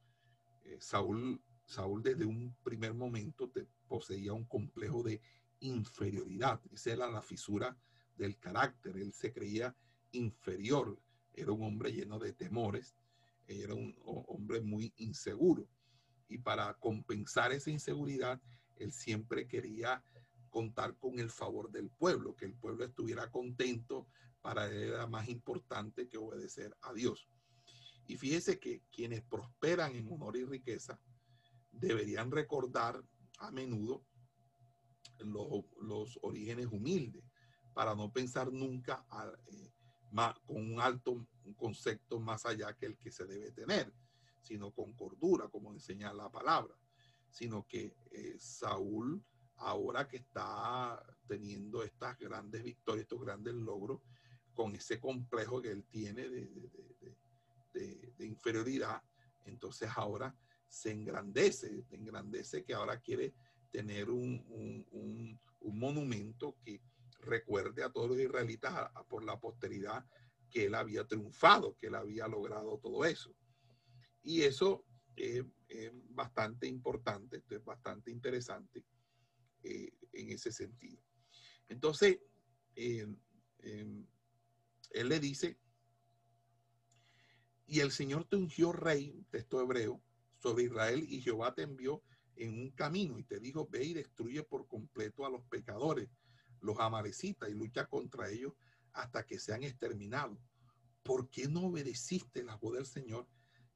eh, Saúl, Saúl desde un primer momento te, poseía un complejo de inferioridad. Esa era la fisura del carácter. Él se creía inferior. Era un hombre lleno de temores era un hombre muy inseguro. Y para compensar esa inseguridad, él siempre quería contar con el favor del pueblo, que el pueblo estuviera contento, para él era más importante que obedecer a Dios. Y fíjese que quienes prosperan en honor y riqueza deberían recordar a menudo los, los orígenes humildes, para no pensar nunca a, eh, con un alto un concepto más allá que el que se debe tener, sino con cordura, como enseña la palabra, sino que eh, Saúl, ahora que está teniendo estas grandes victorias, estos grandes logros, con ese complejo que él tiene de, de, de inferioridad, entonces ahora se engrandece, se engrandece que ahora quiere tener un, un, un, un monumento que recuerde a todos los israelitas por la posteridad que él había triunfado, que él había logrado todo eso. Y eso es bastante importante, es bastante interesante eh, en ese sentido. Entonces, em, em, él le dice, y el Señor te ungió rey, texto hebreo, sobre Israel y Jehová te envió en un camino y te dijo, ve y destruye por completo a los pecadores los amalecitas y lucha contra ellos hasta que sean exterminados. ¿Por qué no obedeciste la voz del Señor,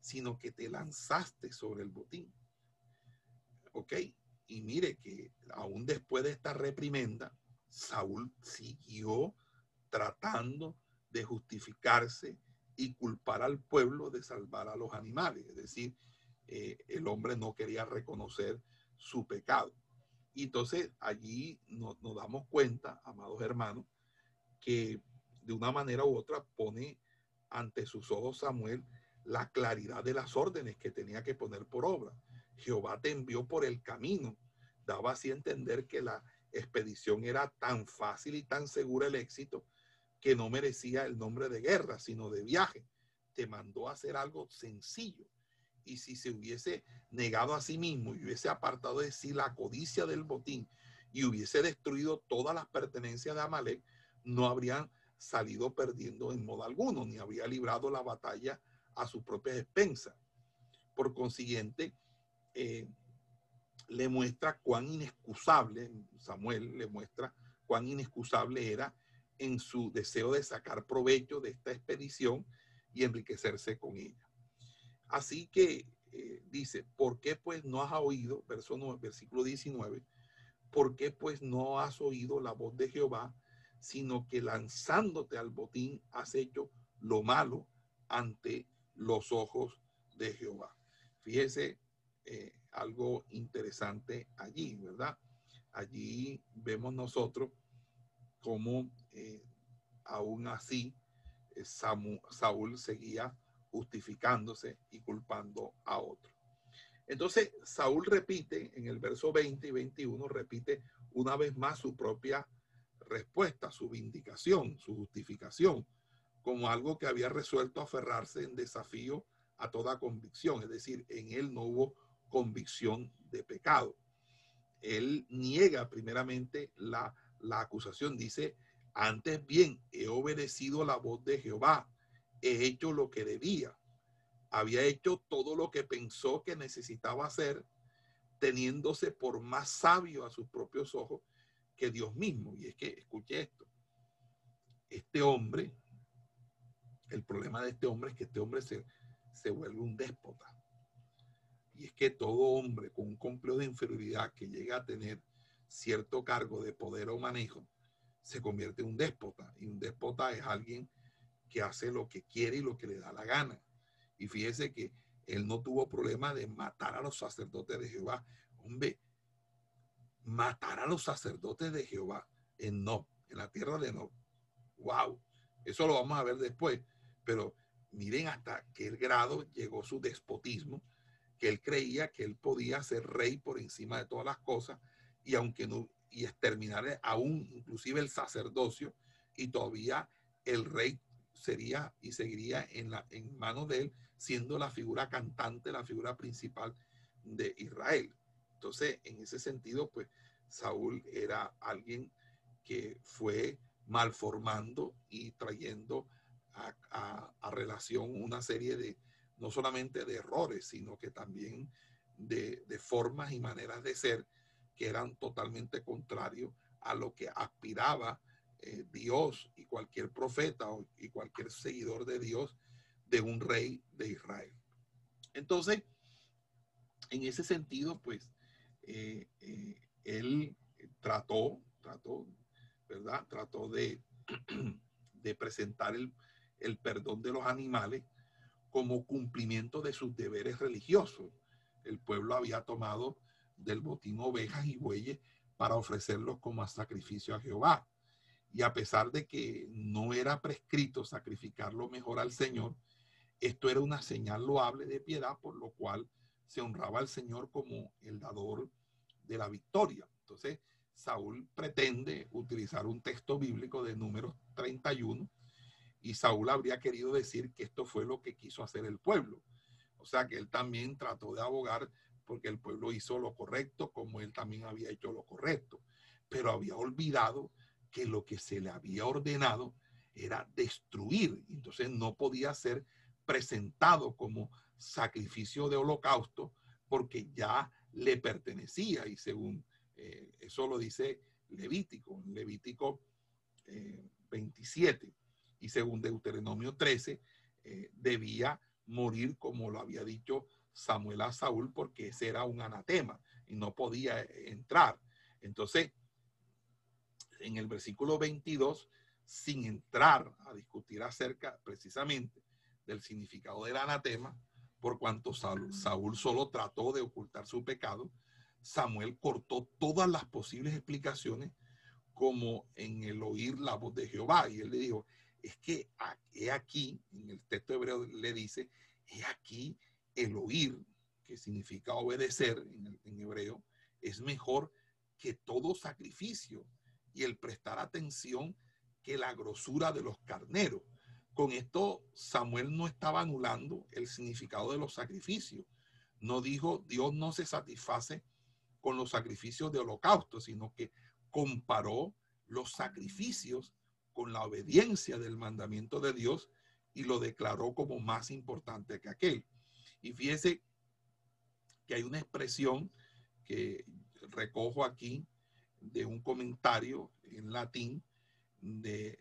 sino que te lanzaste sobre el botín? ¿Ok? Y mire que aún después de esta reprimenda, Saúl siguió tratando de justificarse y culpar al pueblo de salvar a los animales. Es decir, eh, el hombre no quería reconocer su pecado. Y entonces allí nos, damos cuenta, amados hermanos, que de una manera u otra pone ante sus ojos Samuel la claridad de las órdenes que tenía que poner por obra. Jehová te envió por el camino. Daba así a entender que la expedición era tan fácil y tan segura el éxito que no merecía el nombre de guerra, sino de viaje. Te mandó a hacer algo sencillo y si se hubiese negado a sí mismo y hubiese apartado de sí la codicia del botín y hubiese destruido todas las pertenencias de Amalek, no habrían salido perdiendo en modo alguno, ni habría librado la batalla a su propia expensa. Por consiguiente, eh, le muestra cuán inexcusable, Samuel le muestra cuán inexcusable era en su deseo de sacar provecho de esta expedición y enriquecerse con ella. Así que eh, dice, ¿por qué pues no has oído, verso versículo 19, ¿por qué pues no has oído la voz de Jehová, sino que lanzándote al botín has hecho lo malo ante los ojos de Jehová? Fíjese eh, algo interesante allí, ¿verdad? Allí vemos nosotros cómo eh, aún así Saúl seguía justificándose y culpando a otro. Entonces, Saúl repite en el verso 20 y 21, repite una vez más su propia respuesta, su vindicación, su justificación. como algo que había resuelto aferrarse en desafío a toda convicción, es decir, en él no hubo convicción de pecado. Él niega primeramente la, la acusación, dice, antes bien, he obedecido la voz de Jehová, he hecho lo que debía, había hecho todo lo que pensó que necesitaba hacer, teniéndose por más sabio a sus propios ojos que Dios mismo. Y es que, escuche esto, este hombre, el problema de este hombre es que este hombre se, se vuelve un déspota. Y es que todo hombre con un complejo de inferioridad que llega a tener cierto cargo de poder o manejo, se convierte en un déspota. Y un déspota es alguien que hace lo que quiere y lo que le da la gana. Y fíjese que él no tuvo problema de matar a los sacerdotes de Jehová. Hombre, matar a los sacerdotes de Jehová en No, en la tierra de No. Wow, eso lo vamos a ver después. Pero miren hasta qué grado llegó su despotismo, que él creía que él podía ser rey por encima de todas las cosas y aunque no, y exterminar aún inclusive el sacerdocio y todavía el rey sería y seguiría en, la, en manos de él, siendo la figura cantante, la figura principal de Israel. Entonces, en ese sentido, pues Saúl era alguien que fue malformando y trayendo a, relación una serie de, no solamente de errores, sino que también de, de formas y maneras de ser que eran totalmente contrarios a lo que aspiraba eh, Dios y cualquier profeta y cualquier seguidor de Dios de un rey de Israel. Entonces, en ese sentido, pues, eh, eh, él trató, trató, ¿verdad? Trató de, de presentar el, el perdón de los animales como cumplimiento de sus deberes religiosos. El pueblo había tomado del botín ovejas y bueyes para ofrecerlos como sacrificio a Jehová. Y a pesar de que no era prescrito sacrificarlo mejor al Señor, esto era una señal loable de piedad, por lo cual se honraba al Señor como el dador de la victoria. Entonces, Saúl pretende utilizar un texto bíblico de números 31 y Saúl habría querido decir que esto fue lo que quiso hacer el pueblo. O sea que él también trató de abogar porque el pueblo hizo lo correcto como él también había hecho lo correcto, pero había olvidado que lo que se le había ordenado era destruir. Entonces no podía ser presentado como sacrificio de holocausto porque ya le pertenecía y según eh, eso lo dice Levítico, Levítico 27 eh, y según Deuteronomio 13 eh, debía morir como lo había dicho Samuel a Saúl porque ese era un anatema y no podía entrar. Entonces, en el versículo 22, sin entrar a discutir acerca precisamente del significado del anatema, por cuanto Saúl, solo trató de ocultar su pecado, Samuel cortó todas las posibles explicaciones como en el oír la voz de Jehová. Y él le dijo, es que he aquí, en el texto hebreo le dice, he aquí el oír, que significa obedecer en, en hebreo, es mejor que todo sacrificio y el prestar atención que la grosura de los carneros. Con esto Samuel no estaba anulando el significado de los sacrificios. No dijo Dios no se satisface con los sacrificios de holocausto, sino que comparó los sacrificios con la obediencia del mandamiento de Dios y lo declaró como más importante que aquel. Y fíjese que hay una expresión que recojo aquí de un comentario en latín de,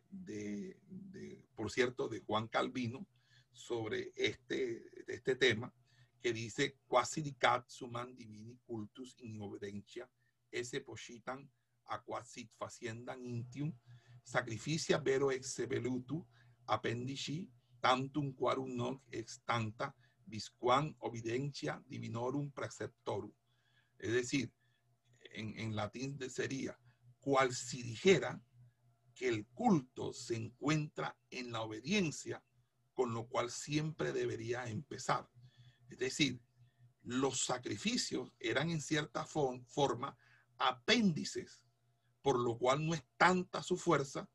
por cierto, de Juan Calvino sobre este, este tema, que dice, quasi dicat suman divini cultus in obedientia, ese positan aquasit faciendan intium, sacrificia vero ex sevelutu, appendici, tantum quarum non ex tanta, visquam obediencia divinorum preceptorum. Es decir, en, latín sería, cual si dijera que el culto se encuentra en la obediencia, con lo cual siempre debería empezar. Es decir, los sacrificios eran en cierta forma apéndices, por lo cual no es tanta su fuerza,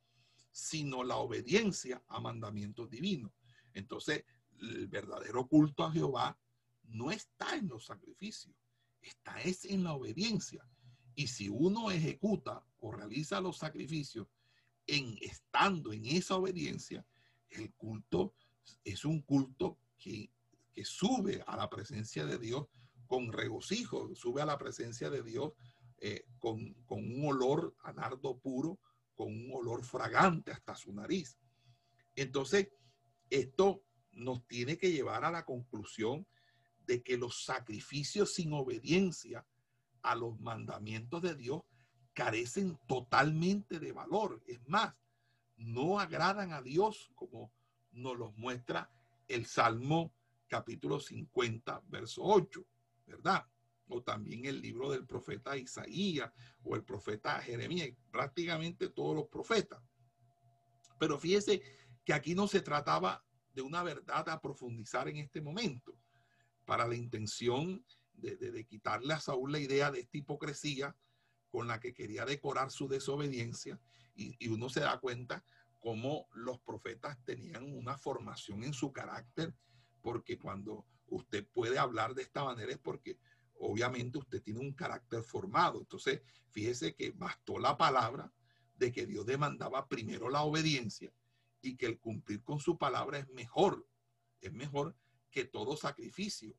sino la obediencia a mandamientos divinos. Entonces, el verdadero culto a Jehová no está en los sacrificios, está es en la obediencia. Y si uno ejecuta o realiza los sacrificios en estando en esa obediencia, el culto es un culto que, que sube a la presencia de Dios con regocijo, sube a la presencia de Dios eh, con, con, un olor a nardo puro, con un olor fragante hasta su nariz. Entonces, esto nos tiene que llevar a la conclusión de que los sacrificios sin obediencia a los mandamientos de Dios carecen totalmente de valor. Es más, no agradan a Dios como nos los muestra el Salmo capítulo 50, verso 8, ¿verdad? O también el libro del profeta Isaías o el profeta Jeremías, prácticamente todos los profetas. Pero fíjese que aquí no se trataba de una verdad a profundizar en este momento, para la intención de, quitarle a Saúl la idea de esta hipocresía con la que quería decorar su desobediencia. Y, uno se da cuenta cómo los profetas tenían una formación en su carácter, porque cuando usted puede hablar de esta manera es porque obviamente usted tiene un carácter formado. Entonces, fíjese que bastó la palabra de que Dios demandaba primero la obediencia y que el cumplir con su palabra es mejor, es mejor que todo sacrificio,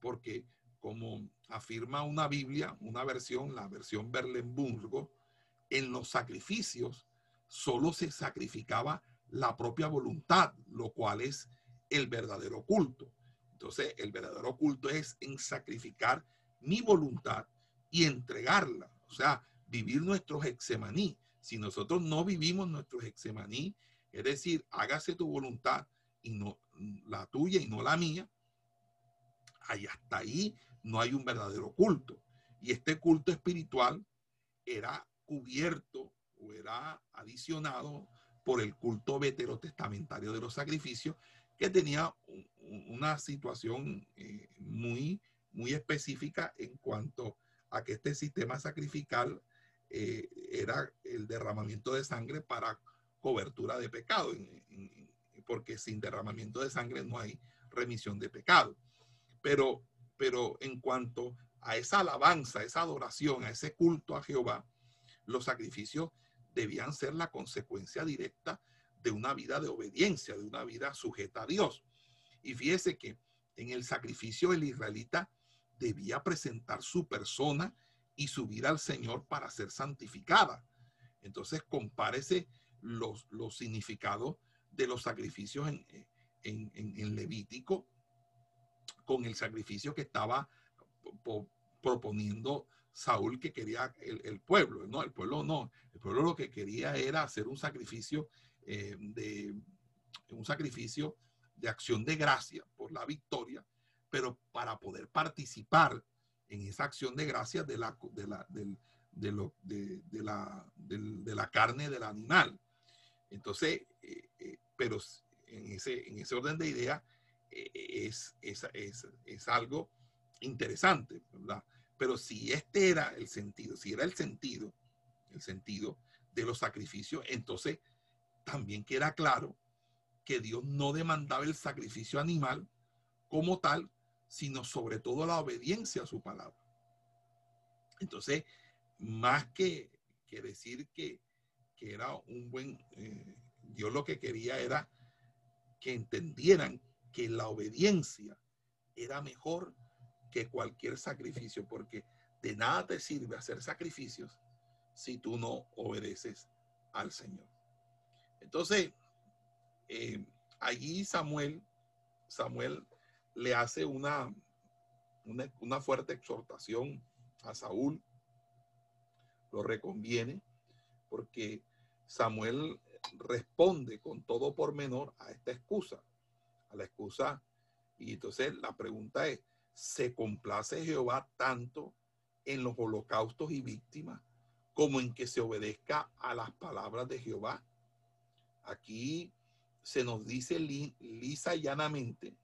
porque como afirma una Biblia, una versión, la versión Berlenburgo, en los sacrificios solo se sacrificaba la propia voluntad, lo cual es el verdadero culto. Entonces, el verdadero culto es en sacrificar mi voluntad y entregarla, o sea, vivir nuestros hexemaní. Si nosotros no vivimos nuestros hexemaní, es decir, hágase tu voluntad y no la tuya y no la mía, ahí hasta ahí no hay un verdadero culto. Y este culto espiritual era cubierto o era adicionado por el culto veterotestamentario de los sacrificios, que tenía una situación eh, muy, muy específica en cuanto a que este sistema sacrificial eh, era el derramamiento de sangre para cobertura de pecado, porque sin derramamiento de sangre no hay remisión de pecado. Pero pero en cuanto a esa alabanza, esa adoración, a ese culto a Jehová, los sacrificios debían ser la consecuencia directa de una vida de obediencia, de una vida sujeta a Dios. Y fíjese que en el sacrificio el israelita debía presentar su persona y subir al Señor para ser santificada. Entonces compárese los, significados de los sacrificios en Levítico con el sacrificio que estaba proponiendo Saúl que quería el, pueblo. No, el pueblo no. El pueblo lo que quería era hacer un sacrificio eh, de un sacrificio de acción de gracia por la victoria, pero para poder participar en esa acción de gracia de la, de la, de, la, de, la carne del animal. Entonces, eh, eh, pero en ese, en ese orden de ideas, es, es, es, algo interesante, ¿verdad? Pero si este era el sentido, si era el sentido, el sentido de los sacrificios, entonces también queda claro que Dios no demandaba el sacrificio animal como tal, sino sobre todo la obediencia a su palabra. Entonces, más que, que decir que, que, era un buen, eh, Dios lo que quería era que entendieran que la obediencia era mejor que cualquier sacrificio, porque de nada te sirve hacer sacrificios si tú no obedeces al Señor. Entonces, eh, allí Samuel, Samuel le hace una, una, una fuerte exhortación a Saúl, lo reconviene, porque Samuel responde con todo por menor a esta excusa a la excusa. Y entonces la pregunta es, ¿se complace Jehová tanto en los holocaustos y víctimas como en que se obedezca a las palabras de Jehová? Aquí se nos dice lisa y llanamente,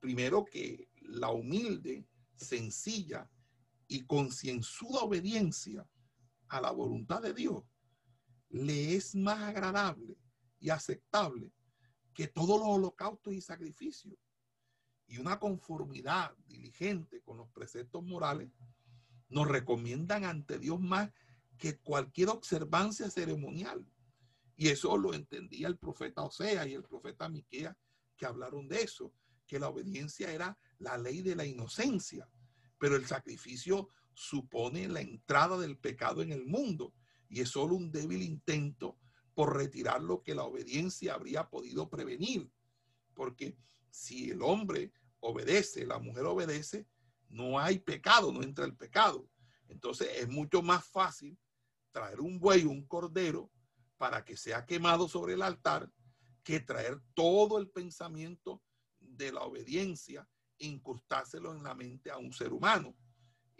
primero que la humilde, sencilla y concienzuda obediencia a la voluntad de Dios le es más agradable y aceptable que todos los holocaustos y sacrificios y una conformidad diligente con los preceptos morales nos recomiendan ante Dios más que cualquier observancia ceremonial. Y eso lo entendía el profeta Osea y el profeta Miquea que hablaron de eso, que la obediencia era la ley de la inocencia, pero el sacrificio supone la entrada del pecado en el mundo y es solo un débil intento por retirar lo que la obediencia habría podido prevenir. Porque si el hombre obedece, la mujer obedece, no hay pecado, no entra el pecado. Entonces es mucho más fácil traer un buey, un cordero, para que sea quemado sobre el altar, que traer todo el pensamiento de la obediencia, incrustárselo en la mente a un ser humano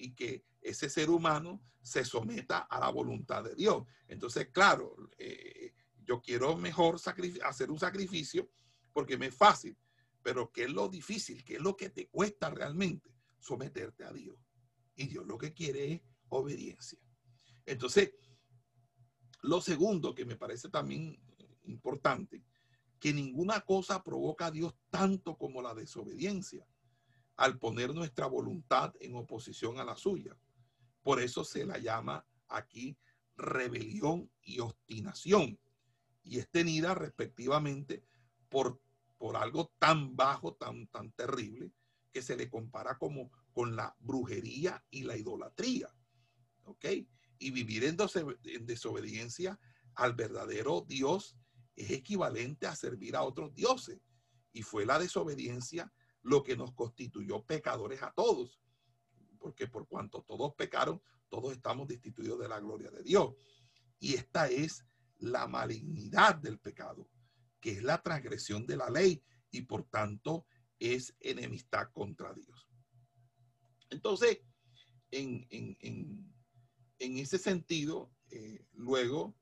y que ese ser humano se someta a la voluntad de Dios. Entonces, claro, eh, yo quiero mejor hacer un sacrificio porque me es fácil, pero ¿qué es lo difícil? ¿Qué es lo que te cuesta realmente? Someterte a Dios. Y Dios lo que quiere es obediencia. Entonces, lo segundo que me parece también importante, que ninguna cosa provoca a Dios tanto como la desobediencia al poner nuestra voluntad en oposición a la suya. Por eso se la llama aquí rebelión y obstinación y es tenida respectivamente por, por algo tan bajo, tan, tan terrible, que se le compara como con la brujería y la idolatría. ¿Ok? Y vivir en, en desobediencia al verdadero Dios es equivalente a servir a otros dioses. Y fue la desobediencia lo que nos constituyó pecadores a todos. Porque por cuanto todos pecaron, todos estamos destituidos de la gloria de Dios. Y esta es la malignidad del pecado, que es la transgresión de la ley y por tanto es enemistad contra Dios. Entonces, en, ese sentido, eh, luego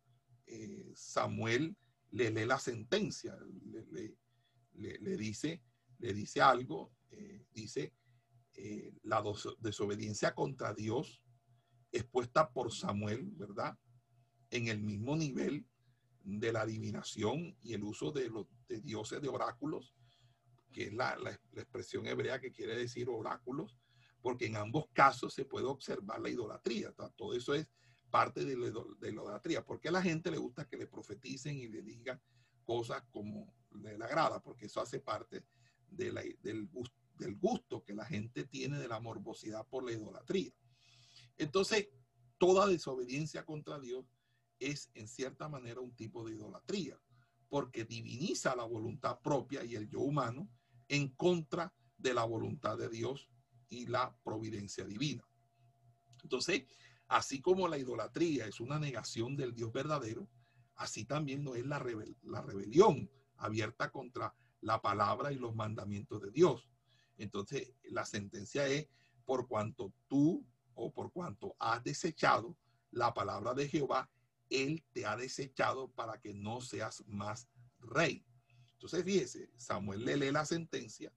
eh, Samuel le lee la sentencia, le, dice, le dice algo, eh, dice, la desobediencia contra Dios expuesta por Samuel, ¿verdad? En el mismo nivel de la adivinación y el uso de los de dioses de oráculos, que es la, expresión hebrea que quiere decir oráculos, porque en ambos casos se puede observar la idolatría. Todo eso es parte de la, idolatría. porque a la gente le gusta que le profeticen y le digan cosas como le agrada? Porque eso hace parte de del, del gusto que la gente tiene de la morbosidad por la idolatría. Entonces, toda desobediencia contra Dios es en cierta manera un tipo de idolatría, porque diviniza la voluntad propia y el yo humano en contra de la voluntad de Dios y la providencia divina. Entonces, así como la idolatría es una negación del Dios verdadero, así también no es la, la rebelión abierta contra la palabra y los mandamientos de Dios. Entonces, la sentencia es, por cuanto tú o por cuanto has desechado la palabra de Jehová él te ha desechado para que no seas más rey. Entonces, fíjese, Samuel le lee la sentencia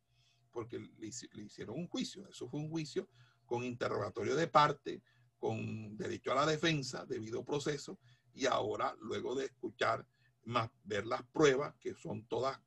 porque le, hicieron un juicio. Eso fue un juicio con interrogatorio de parte, con derecho a la defensa, debido proceso, y ahora, luego de escuchar más, ver las pruebas, que son todas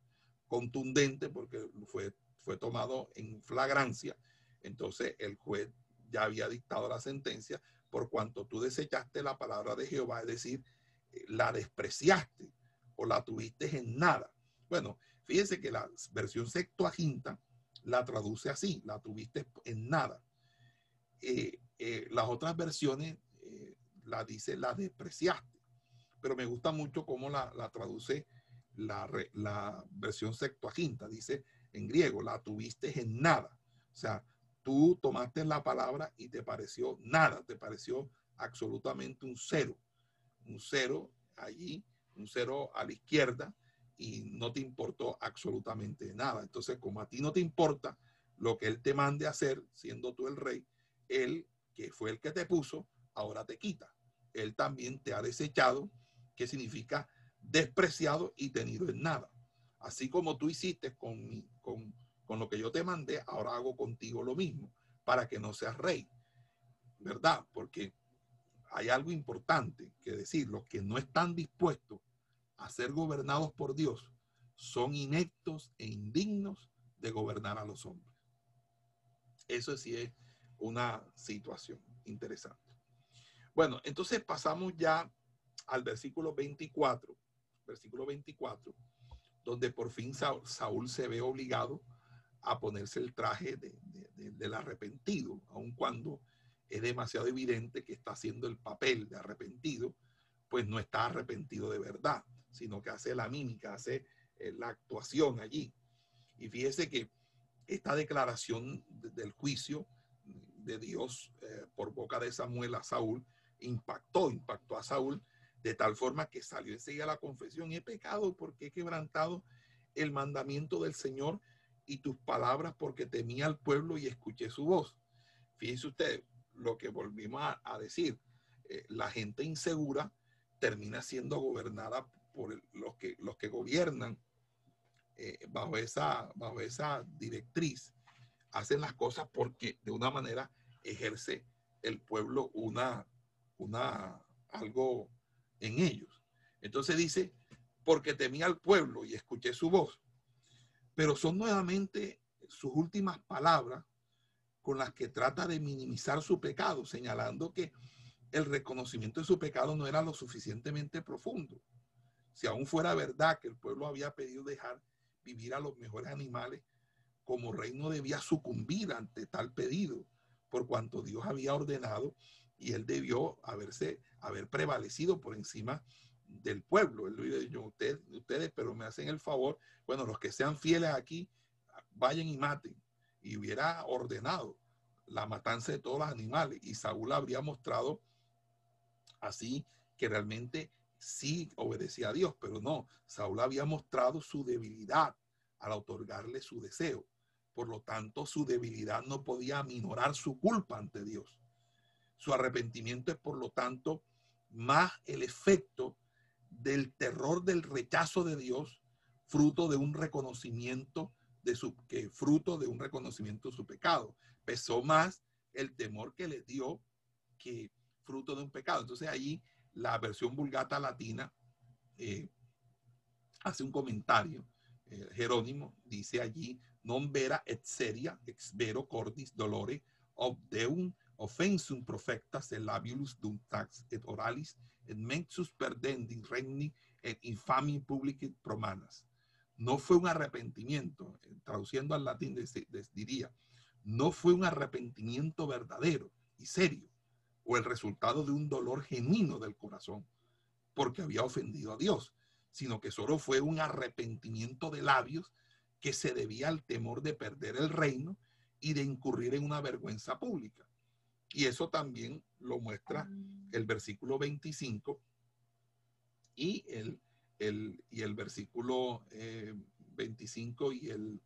contundentes, porque fue, fue tomado en flagrancia, entonces el juez ya había dictado la sentencia, por cuanto tú desechaste la palabra de Jehová, es decir, eh, la despreciaste o la tuviste en nada. Bueno, fíjense que la versión Septuaginta la traduce así, la tuviste en nada. Eh, eh, las otras versiones la dice la despreciaste, pero me gusta mucho cómo la, traduce la, la versión Septuaginta, dice en griego, la tuviste en nada. O sea, tú tomaste la palabra y te pareció nada, te pareció absolutamente un cero, un cero allí, un cero a la izquierda y no te importó absolutamente nada. Entonces, como a ti no te importa lo que él te mande hacer, siendo tú el rey, él, que fue el que te puso, ahora te quita. Él también te ha desechado, que significa despreciado y tenido en nada. Así como tú hiciste con, con con lo que yo te mandé, ahora hago contigo lo mismo, para que no seas rey, ¿verdad? Porque hay algo importante que decir, los que no están dispuestos a ser gobernados por Dios son ineptos e indignos de gobernar a los hombres. Eso sí es una situación interesante. Bueno, entonces pasamos ya al versículo 24, versículo 24, donde por fin Saúl, se ve obligado a ponerse el traje del arrepentido, aun cuando es demasiado evidente que está haciendo el papel de arrepentido, pues no está arrepentido de verdad, sino que hace la mímica, hace eh, la actuación allí. Y fíjese que esta declaración del juicio de Dios eh, por boca de Samuel a Saúl impactó, impactó a Saúl de tal forma que salió enseguida la confesión, he pecado porque he quebrantado el mandamiento del Señor y tus palabras porque temía al pueblo y escuché su voz. Fíjense usted lo que volvimos a, decir, eh, la gente insegura termina siendo gobernada por los, que, los que gobiernan eh, bajo, esa, bajo esa directriz. Hacen las cosas porque de una manera ejerce el pueblo una, una, algo en ellos. Entonces dice, porque temía al pueblo y escuché su voz. Pero son nuevamente sus últimas palabras con las que trata de minimizar su pecado, señalando que el reconocimiento de su pecado no era lo suficientemente profundo. Si aún fuera verdad que el pueblo había pedido dejar vivir a los mejores animales, como reino debía sucumbir ante tal pedido, por cuanto Dios había ordenado y él debió haberse, haber prevalecido por encima del pueblo. Él le dijo, ustedes, ustedes, pero me hacen el favor, bueno, los que sean fieles aquí, vayan y maten. Y hubiera ordenado la matanza de todos los animales. Y Saúl habría mostrado así que realmente sí obedecía a Dios, pero no, Saúl había mostrado su debilidad al otorgarle su deseo. Por lo tanto, su debilidad no podía aminorar su culpa ante Dios. Su arrepentimiento es, por lo tanto, más el efecto del terror del rechazo de Dios, fruto de un reconocimiento de su que fruto de un reconocimiento de su pecado. Pesó más el temor que le dio que fruto de un pecado. Entonces allí la versión vulgata latina eh, hace un comentario. Eh, Jerónimo dice allí, non vera et seria ex vero cordis dolore ob deum offensum profectas el labius dum tax et oralis et mensus perdendi regni et infami publici promanas. No fue un arrepentimiento, eh, traduciendo al latín diría, no fue un arrepentimiento verdadero y serio, o el resultado de un dolor genuino del corazón, porque había ofendido a Dios, sino que solo fue un arrepentimiento de labios que se debía al temor de perder el reino y de incurrir en una vergüenza pública. Y eso también lo muestra el versículo 25 y el, el, y el versículo 25 eh, y el,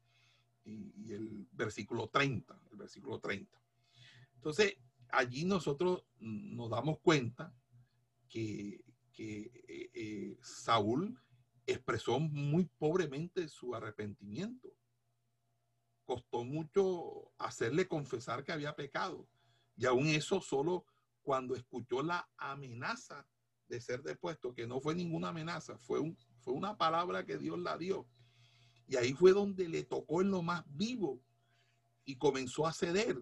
y, el versículo 30, el versículo 30. Entonces, allí nosotros nos damos cuenta que, eh, eh, Saúl expresó muy pobremente su arrepentimiento. Costó mucho hacerle confesar que había pecado. Y aún eso solo cuando escuchó la amenaza de ser depuesto, que no fue ninguna amenaza, fue, un, fue una palabra que Dios la dio. Y ahí fue donde le tocó en lo más vivo y comenzó a ceder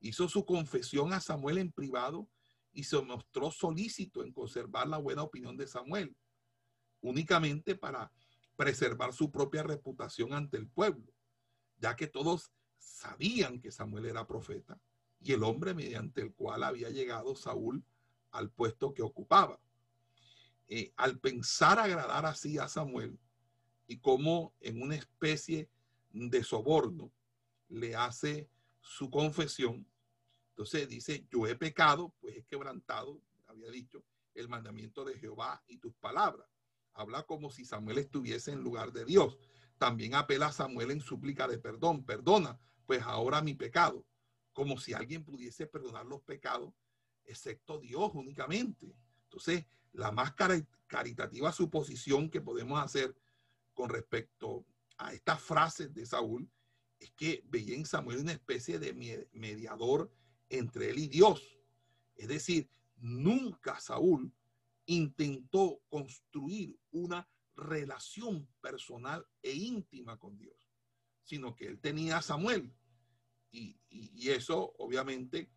hizo su confesión a Samuel en privado y se mostró solícito en conservar la buena opinión de Samuel, únicamente para preservar su propia reputación ante el pueblo, ya que todos sabían que Samuel era profeta y el hombre mediante el cual había llegado Saúl al puesto que ocupaba. Eh, al pensar agradar así a Samuel y como en una especie de soborno le hace su confesión, entonces dice, yo he pecado, pues he quebrantado, había dicho, el mandamiento de Jehová y tus palabras. Habla como si Samuel estuviese en lugar de Dios. También apela a Samuel en súplica de perdón. Perdona, pues ahora mi pecado. Como si alguien pudiese perdonar los pecados, excepto Dios únicamente. Entonces, la más caritativa suposición que podemos hacer con respecto a estas frases de Saúl es que veía en Samuel una especie de mediador entre él y Dios. Es decir, nunca Saúl intentó construir una relación personal e íntima con Dios, sino que él tenía a Samuel. Y, eso obviamente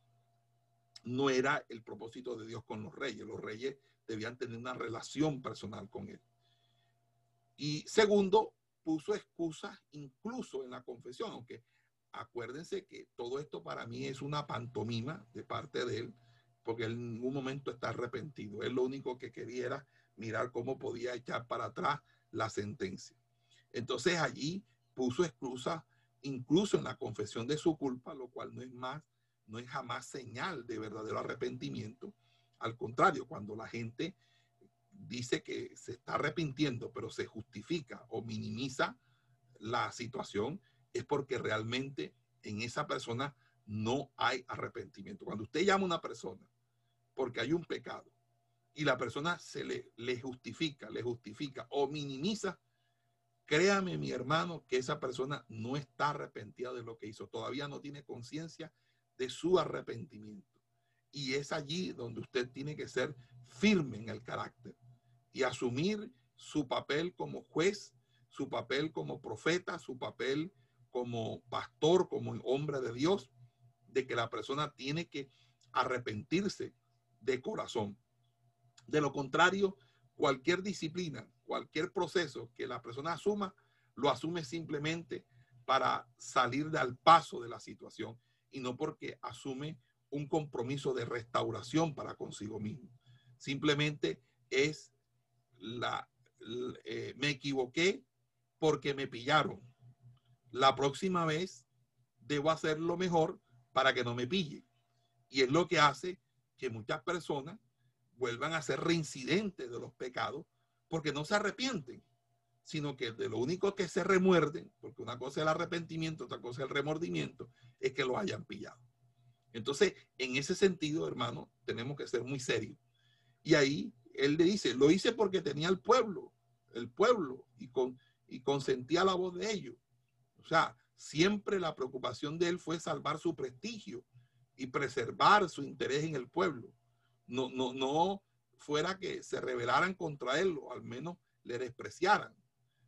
no era el propósito de Dios con los reyes. Los reyes debían tener una relación personal con él. Y segundo, puso excusas incluso en la confesión, aunque acuérdense que todo esto para mí es una pantomima de parte de él, porque en ningún momento está arrepentido. Él lo único que quería era mirar cómo podía echar para atrás la sentencia. Entonces allí puso excusas incluso en la confesión de su culpa, lo cual no es más, no es jamás señal de verdadero arrepentimiento. Al contrario, cuando la gente dice que se está arrepintiendo, pero se justifica o minimiza la situación, es porque realmente en esa persona no hay arrepentimiento. Cuando usted llama a una persona porque hay un pecado y la persona se le, le justifica, le justifica o minimiza, créame mi hermano que esa persona no está arrepentida de lo que hizo, todavía no tiene conciencia de su arrepentimiento. Y es allí donde usted tiene que ser firme en el carácter y asumir su papel como juez, su papel como profeta, su papel como pastor, como hombre de Dios, de que la persona tiene que arrepentirse de corazón. De lo contrario, cualquier disciplina, cualquier proceso que la persona asuma, lo asume simplemente para salir del paso de la situación y no porque asume un compromiso de restauración para consigo mismo. Simplemente es la, eh, me equivoqué porque me pillaron. La próxima vez debo hacerlo mejor para que no me pille. Y es lo que hace que muchas personas vuelvan a ser reincidentes de los pecados porque no se arrepienten, sino que de lo único que se remuerden, porque una cosa es el arrepentimiento, otra cosa es el remordimiento, es que lo hayan pillado. Entonces, en ese sentido, hermano, tenemos que ser muy serios. Y ahí él le dice, lo hice porque tenía el pueblo, el pueblo, y, con, y consentía la voz de ellos. O sea, siempre la preocupación de él fue salvar su prestigio y preservar su interés en el pueblo. No, no, no fuera que se rebelaran contra él o al menos le despreciaran.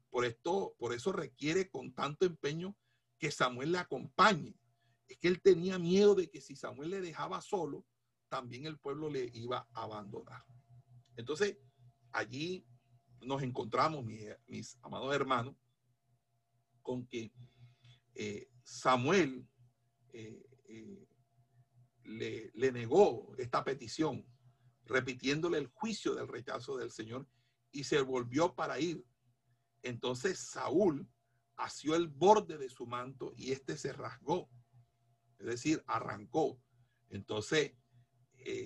Por esto, por eso requiere con tanto empeño que Samuel le acompañe. Es que él tenía miedo de que si Samuel le dejaba solo, también el pueblo le iba a abandonar. Entonces, allí nos encontramos, mis, amados hermanos, con que eh, Samuel eh, eh, le, le, negó esta petición, repitiéndole el juicio del rechazo del Señor y se volvió para ir. Entonces Saúl asió el borde de su manto y este se rasgó, es decir, arrancó. Entonces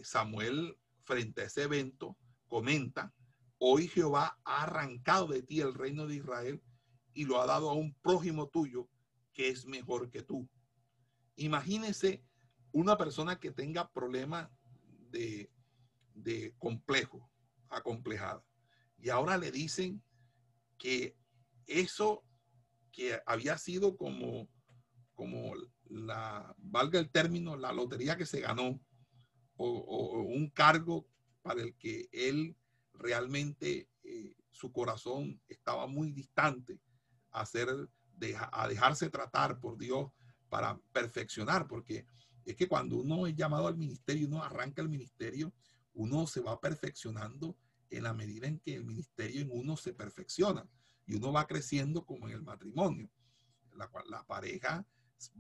Samuel, frente a ese evento, comenta, hoy Jehová ha arrancado de ti el reino de Israel y lo ha dado a un prójimo tuyo que es mejor que tú. Imagínese una persona que tenga problemas de, de complejo, acomplejada. Y ahora le dicen que eso que había sido como, como la, valga el término, la lotería que se ganó, o, un cargo para el que él realmente eh, su corazón estaba muy distante a, hacer, a dejarse tratar por Dios para perfeccionar, porque es que cuando uno es llamado al ministerio, uno arranca el ministerio, uno se va perfeccionando en la medida en que el ministerio en uno se perfecciona y uno va creciendo como en el matrimonio, la la pareja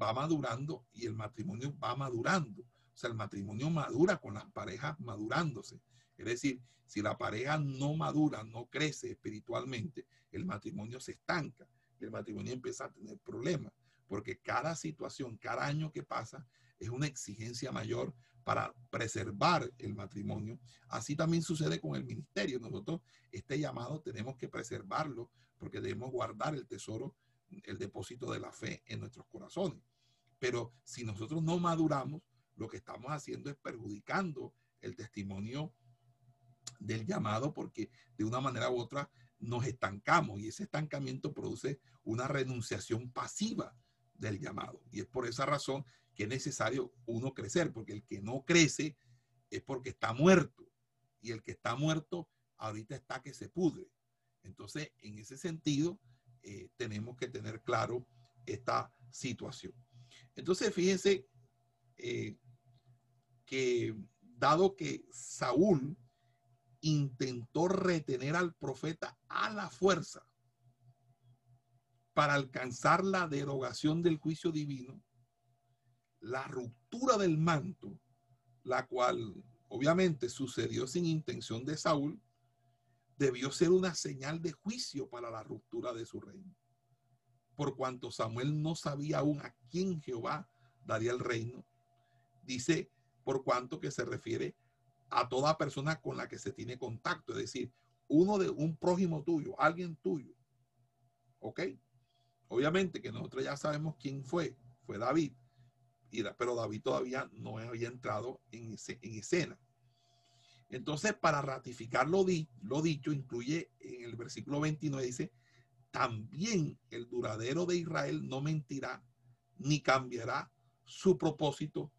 va madurando y el matrimonio va madurando. O sea, el matrimonio madura con las parejas madurándose. Es decir, si la pareja no madura, no crece espiritualmente, el matrimonio se estanca el matrimonio empieza a tener problemas, porque cada situación, cada año que pasa es una exigencia mayor para preservar el matrimonio. Así también sucede con el ministerio. Nosotros este llamado tenemos que preservarlo porque debemos guardar el tesoro, el depósito de la fe en nuestros corazones. Pero si nosotros no maduramos, lo que estamos haciendo es perjudicando el testimonio del llamado porque de una manera u otra nos estancamos y ese estancamiento produce una renunciación pasiva del llamado. Y es por esa razón que es necesario uno crecer, porque el que no crece es porque está muerto. Y el que está muerto ahorita está que se pudre. Entonces, en ese sentido, eh, tenemos que tener claro esta situación. Entonces, fíjense eh, que dado que Saúl intentó retener al profeta a la fuerza para alcanzar la derogación del juicio divino, la ruptura del manto, la cual obviamente sucedió sin intención de Saúl, debió ser una señal de juicio para la ruptura de su reino. Por cuanto Samuel no sabía aún a quién Jehová daría el reino, dice por cuanto que se refiere a toda persona con la que se tiene contacto, es decir, uno de un prójimo tuyo, alguien tuyo. ¿Ok? Obviamente que nosotros ya sabemos quién fue, fue David, pero David todavía no había entrado en, en escena. Entonces, para ratificar lo, lo dicho, incluye en el versículo 29, dice, también el duradero de Israel no mentirá ni cambiará su propósito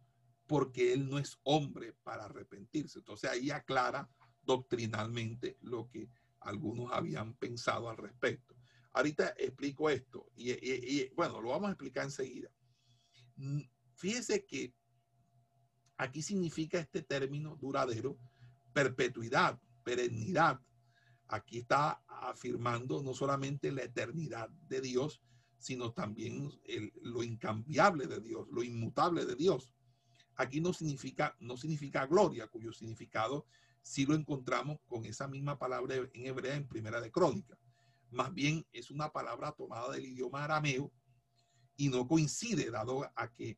porque él no es hombre para arrepentirse. Entonces ahí aclara doctrinalmente lo que algunos habían pensado al respecto. Ahorita explico esto y, bueno, lo vamos a explicar enseguida. Fíjese que aquí significa este término duradero, perpetuidad, perennidad. Aquí está afirmando no solamente la eternidad de Dios, sino también lo incambiable de Dios, lo inmutable de Dios aquí no significa, no significa gloria, cuyo significado sí lo encontramos con esa misma palabra en hebrea en Primera de Crónica. Más bien es una palabra tomada del idioma arameo y no coincide, dado a que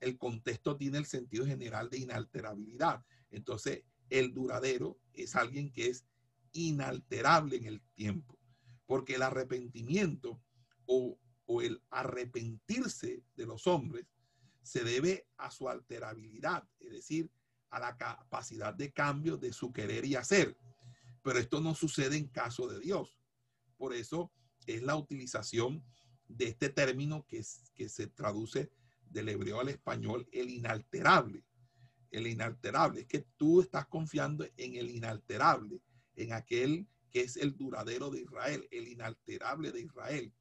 el contexto tiene el sentido general de inalterabilidad. Entonces, el duradero es alguien que es inalterable en el tiempo, porque el arrepentimiento o, el arrepentirse de los hombres se debe a su alterabilidad, es decir, a la capacidad de cambio de su querer y hacer. Pero esto no sucede en caso de Dios. Por eso es la utilización de este término que, que se traduce del hebreo al español, el inalterable. El inalterable es que tú estás confiando en el inalterable, en aquel que es el duradero de Israel, el inalterable de Israel,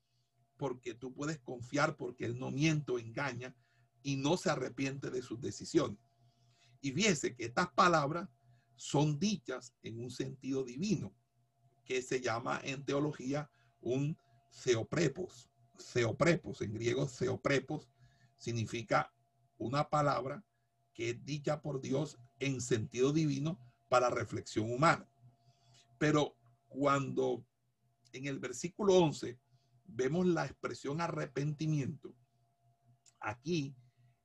porque tú puedes confiar porque él no miente o engaña, y no se arrepiente de sus decisiones. Y fíjese que estas palabras son dichas en un sentido divino, que se llama en teología un theoprepos. Theoprepos, en griego theoprepos, significa una palabra que es dicha por Dios en sentido divino para reflexión humana. Pero cuando en el versículo 11 vemos la expresión arrepentimiento, aquí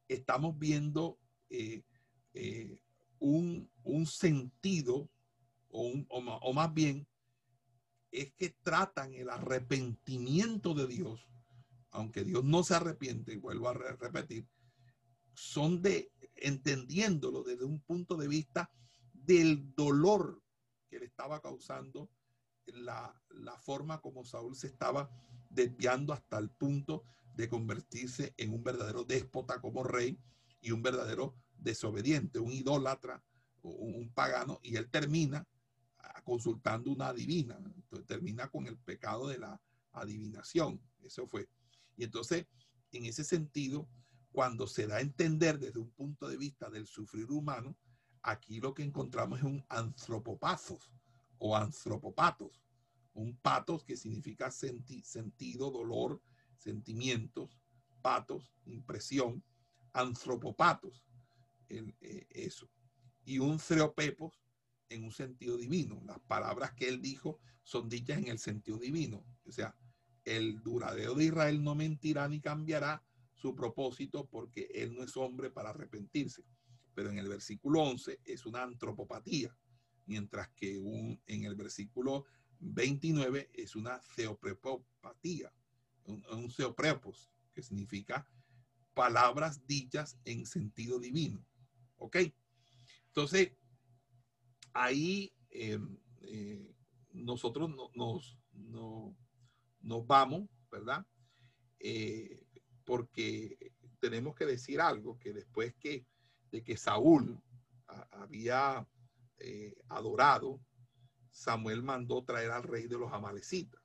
estamos viendo eh, eh, un, sentido, o, más bien, es que tratan el arrepentimiento de Dios, aunque Dios no se arrepiente, y vuelvo a repetir, son de entendiéndolo desde un punto de vista del dolor que le estaba causando la, la forma como Saúl se estaba desviando hasta el punto de convertirse en un verdadero déspota como rey y un verdadero desobediente, un idólatra, un pagano, y él termina ah, consultando una divina, entonces termina con el pecado de la adivinación, eso fue. Y entonces, en ese sentido, cuando se da a entender desde un punto de vista del sufrir humano, aquí lo que encontramos es un antropopazos o antropopatos, un patos que significa sentido, dolor, sentimientos, patos, impresión, antropopatos, eh, eso. Y un creopepos en un sentido divino. Las palabras que él dijo son dichas en el sentido divino. O sea, el duradero de Israel no mentirá ni cambiará su propósito porque él no es hombre para arrepentirse. Pero en el versículo 11 es una antropopatía, mientras que en el versículo 29 es una theoprepopatía un, un seoprepos, que significa palabras dichas en sentido divino. ¿Ok? Entonces, ahí em, eh, nosotros nos, nos vamos, ¿verdad? Eh, porque tenemos que decir algo que después que, de que Saúl había eh, adorado, Samuel mandó traer al rey de los amalecitas.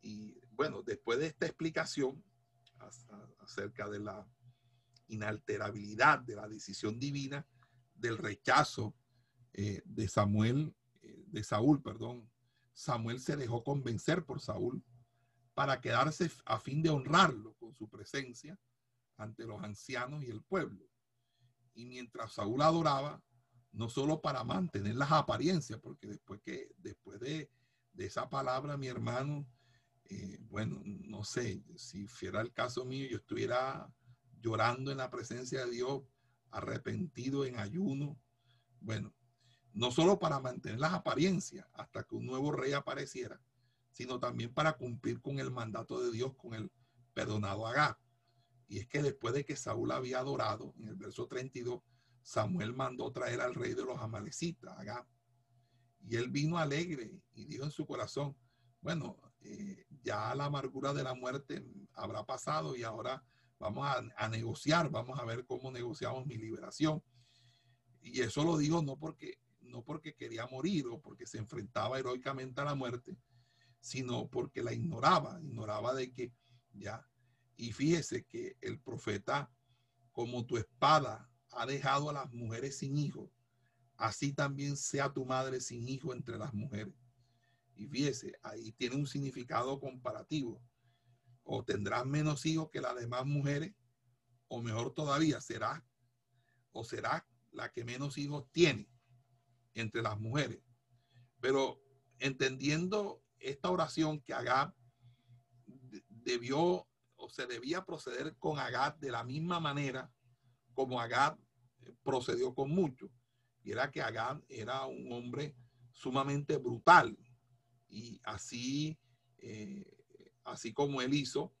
Y bueno, después de esta explicación acerca de la inalterabilidad de la decisión divina, del rechazo eh, de Samuel, de Saúl, perdón, Samuel se dejó convencer por Saúl para quedarse a fin de honrarlo con su presencia ante los ancianos y el pueblo. Y mientras Saúl adoraba, no solo para mantener las apariencias, porque después que después de, esa palabra, mi hermano, eh, bueno, no sé, si fuera el caso mío, yo estuviera llorando en la presencia de Dios, arrepentido en ayuno. Bueno, no solo para mantener las apariencias hasta que un nuevo rey apareciera, sino también para cumplir con el mandato de Dios con el perdonado Agar. Y es que después de que Saúl había adorado, en el verso 32, Samuel mandó traer al rey de los amalecitas, Agar. Y él vino alegre y dijo en su corazón, bueno, eh, ya la amargura de la muerte habrá pasado y ahora vamos a, negociar, vamos a ver cómo negociamos mi liberación. Y eso lo digo no porque, no porque quería morir o porque se enfrentaba heroicamente a la muerte, sino porque la ignoraba, ignoraba de que ya. Y fíjese que el profeta, como tu espada ha dejado a las mujeres sin hijos, así también sea tu madre sin hijo entre las mujeres. Y fíjese, ahí tiene un significado comparativo o tendrás menos hijos que las demás mujeres, o mejor todavía, será o será la que menos hijos tiene entre las mujeres. Pero entendiendo esta oración que Agab debió o se debía proceder con Agab de la misma manera como Agab procedió con muchos. Y era que Agab era un hombre sumamente brutal. Y así eh, así como él hizo,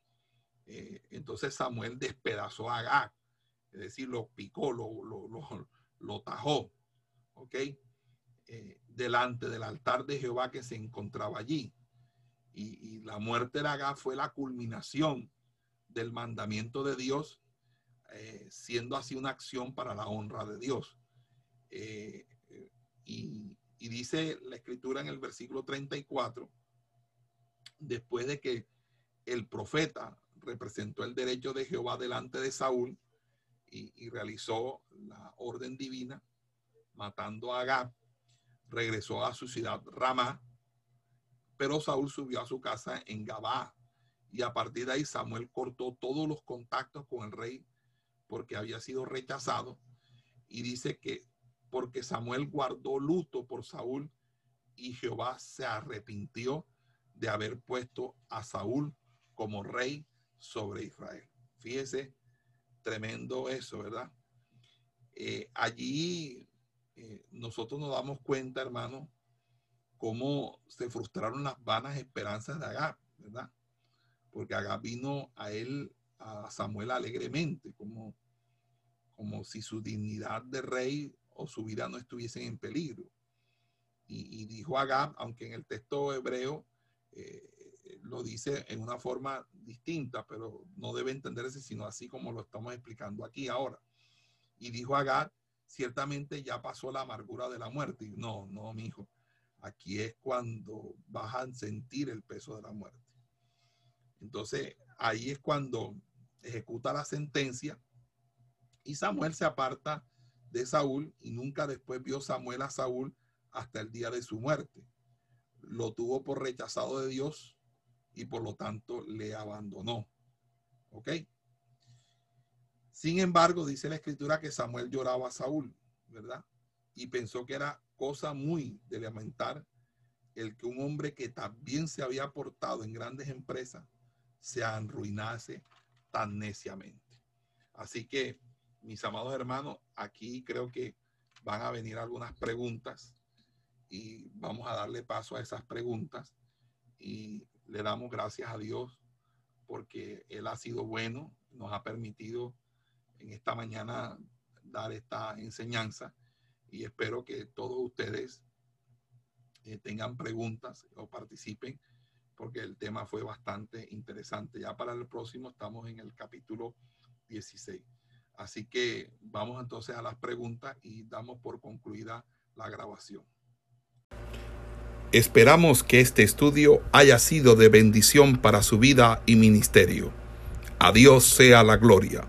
eh, entonces Samuel despedazó a Agag, es decir, lo picó, lo, lo, lo, tajó, ¿ok? Eh, delante del altar de Jehová que se encontraba allí. Y, la muerte de Agag fue la culminación del mandamiento de Dios, eh, siendo así una acción para la honra de Dios. y, y dice la escritura en el versículo 34, después de que el profeta representó el derecho de Jehová delante de Saúl y, realizó la orden divina, matando a Agab, regresó a su ciudad Ramá, pero Saúl subió a su casa en Gabá y a partir de ahí Samuel cortó todos los contactos con el rey porque había sido rechazado y dice que porque Samuel guardó luto por Saúl y Jehová se arrepintió de haber puesto a Saúl como rey sobre Israel. Fíjese, tremendo eso, ¿verdad? Eh, allí eh, nosotros nos damos cuenta, hermano, cómo se frustraron las vanas esperanzas de Agab, ¿verdad? Porque Agab vino a él, a Samuel alegremente, como, como si su dignidad de rey o su vida no estuviesen en peligro. Y, dijo Agab, aunque en el texto hebreo eh, lo dice en una forma distinta, pero no debe entenderse sino así como lo estamos explicando aquí ahora. Y dijo Agad, ciertamente ya pasó la amargura de la muerte. No, no, mi hijo, aquí es cuando vas a sentir el peso de la muerte. Entonces, ahí es cuando ejecuta la sentencia y Samuel se aparta de Saúl y nunca después vio Samuel a Saúl hasta el día de su muerte. Lo tuvo por rechazado de Dios y por lo tanto le abandonó. ¿Ok? Sin embargo, dice la escritura que Samuel lloraba a Saúl, ¿verdad? Y pensó que era cosa muy de lamentar el que un hombre que también se había portado en grandes empresas se arruinase tan neciamente. Así que, mis amados hermanos, aquí creo que van a venir algunas preguntas y vamos a darle paso a esas preguntas. Y le damos gracias a Dios porque Él ha sido bueno, nos ha permitido en esta mañana dar esta enseñanza y espero que todos ustedes eh, tengan preguntas o participen porque el tema fue bastante interesante. Ya para el próximo estamos en el capítulo 16. Así que vamos entonces a las preguntas y damos por concluida la grabación. Esperamos que este estudio haya sido de bendición para su vida y ministerio. A Dios sea la gloria.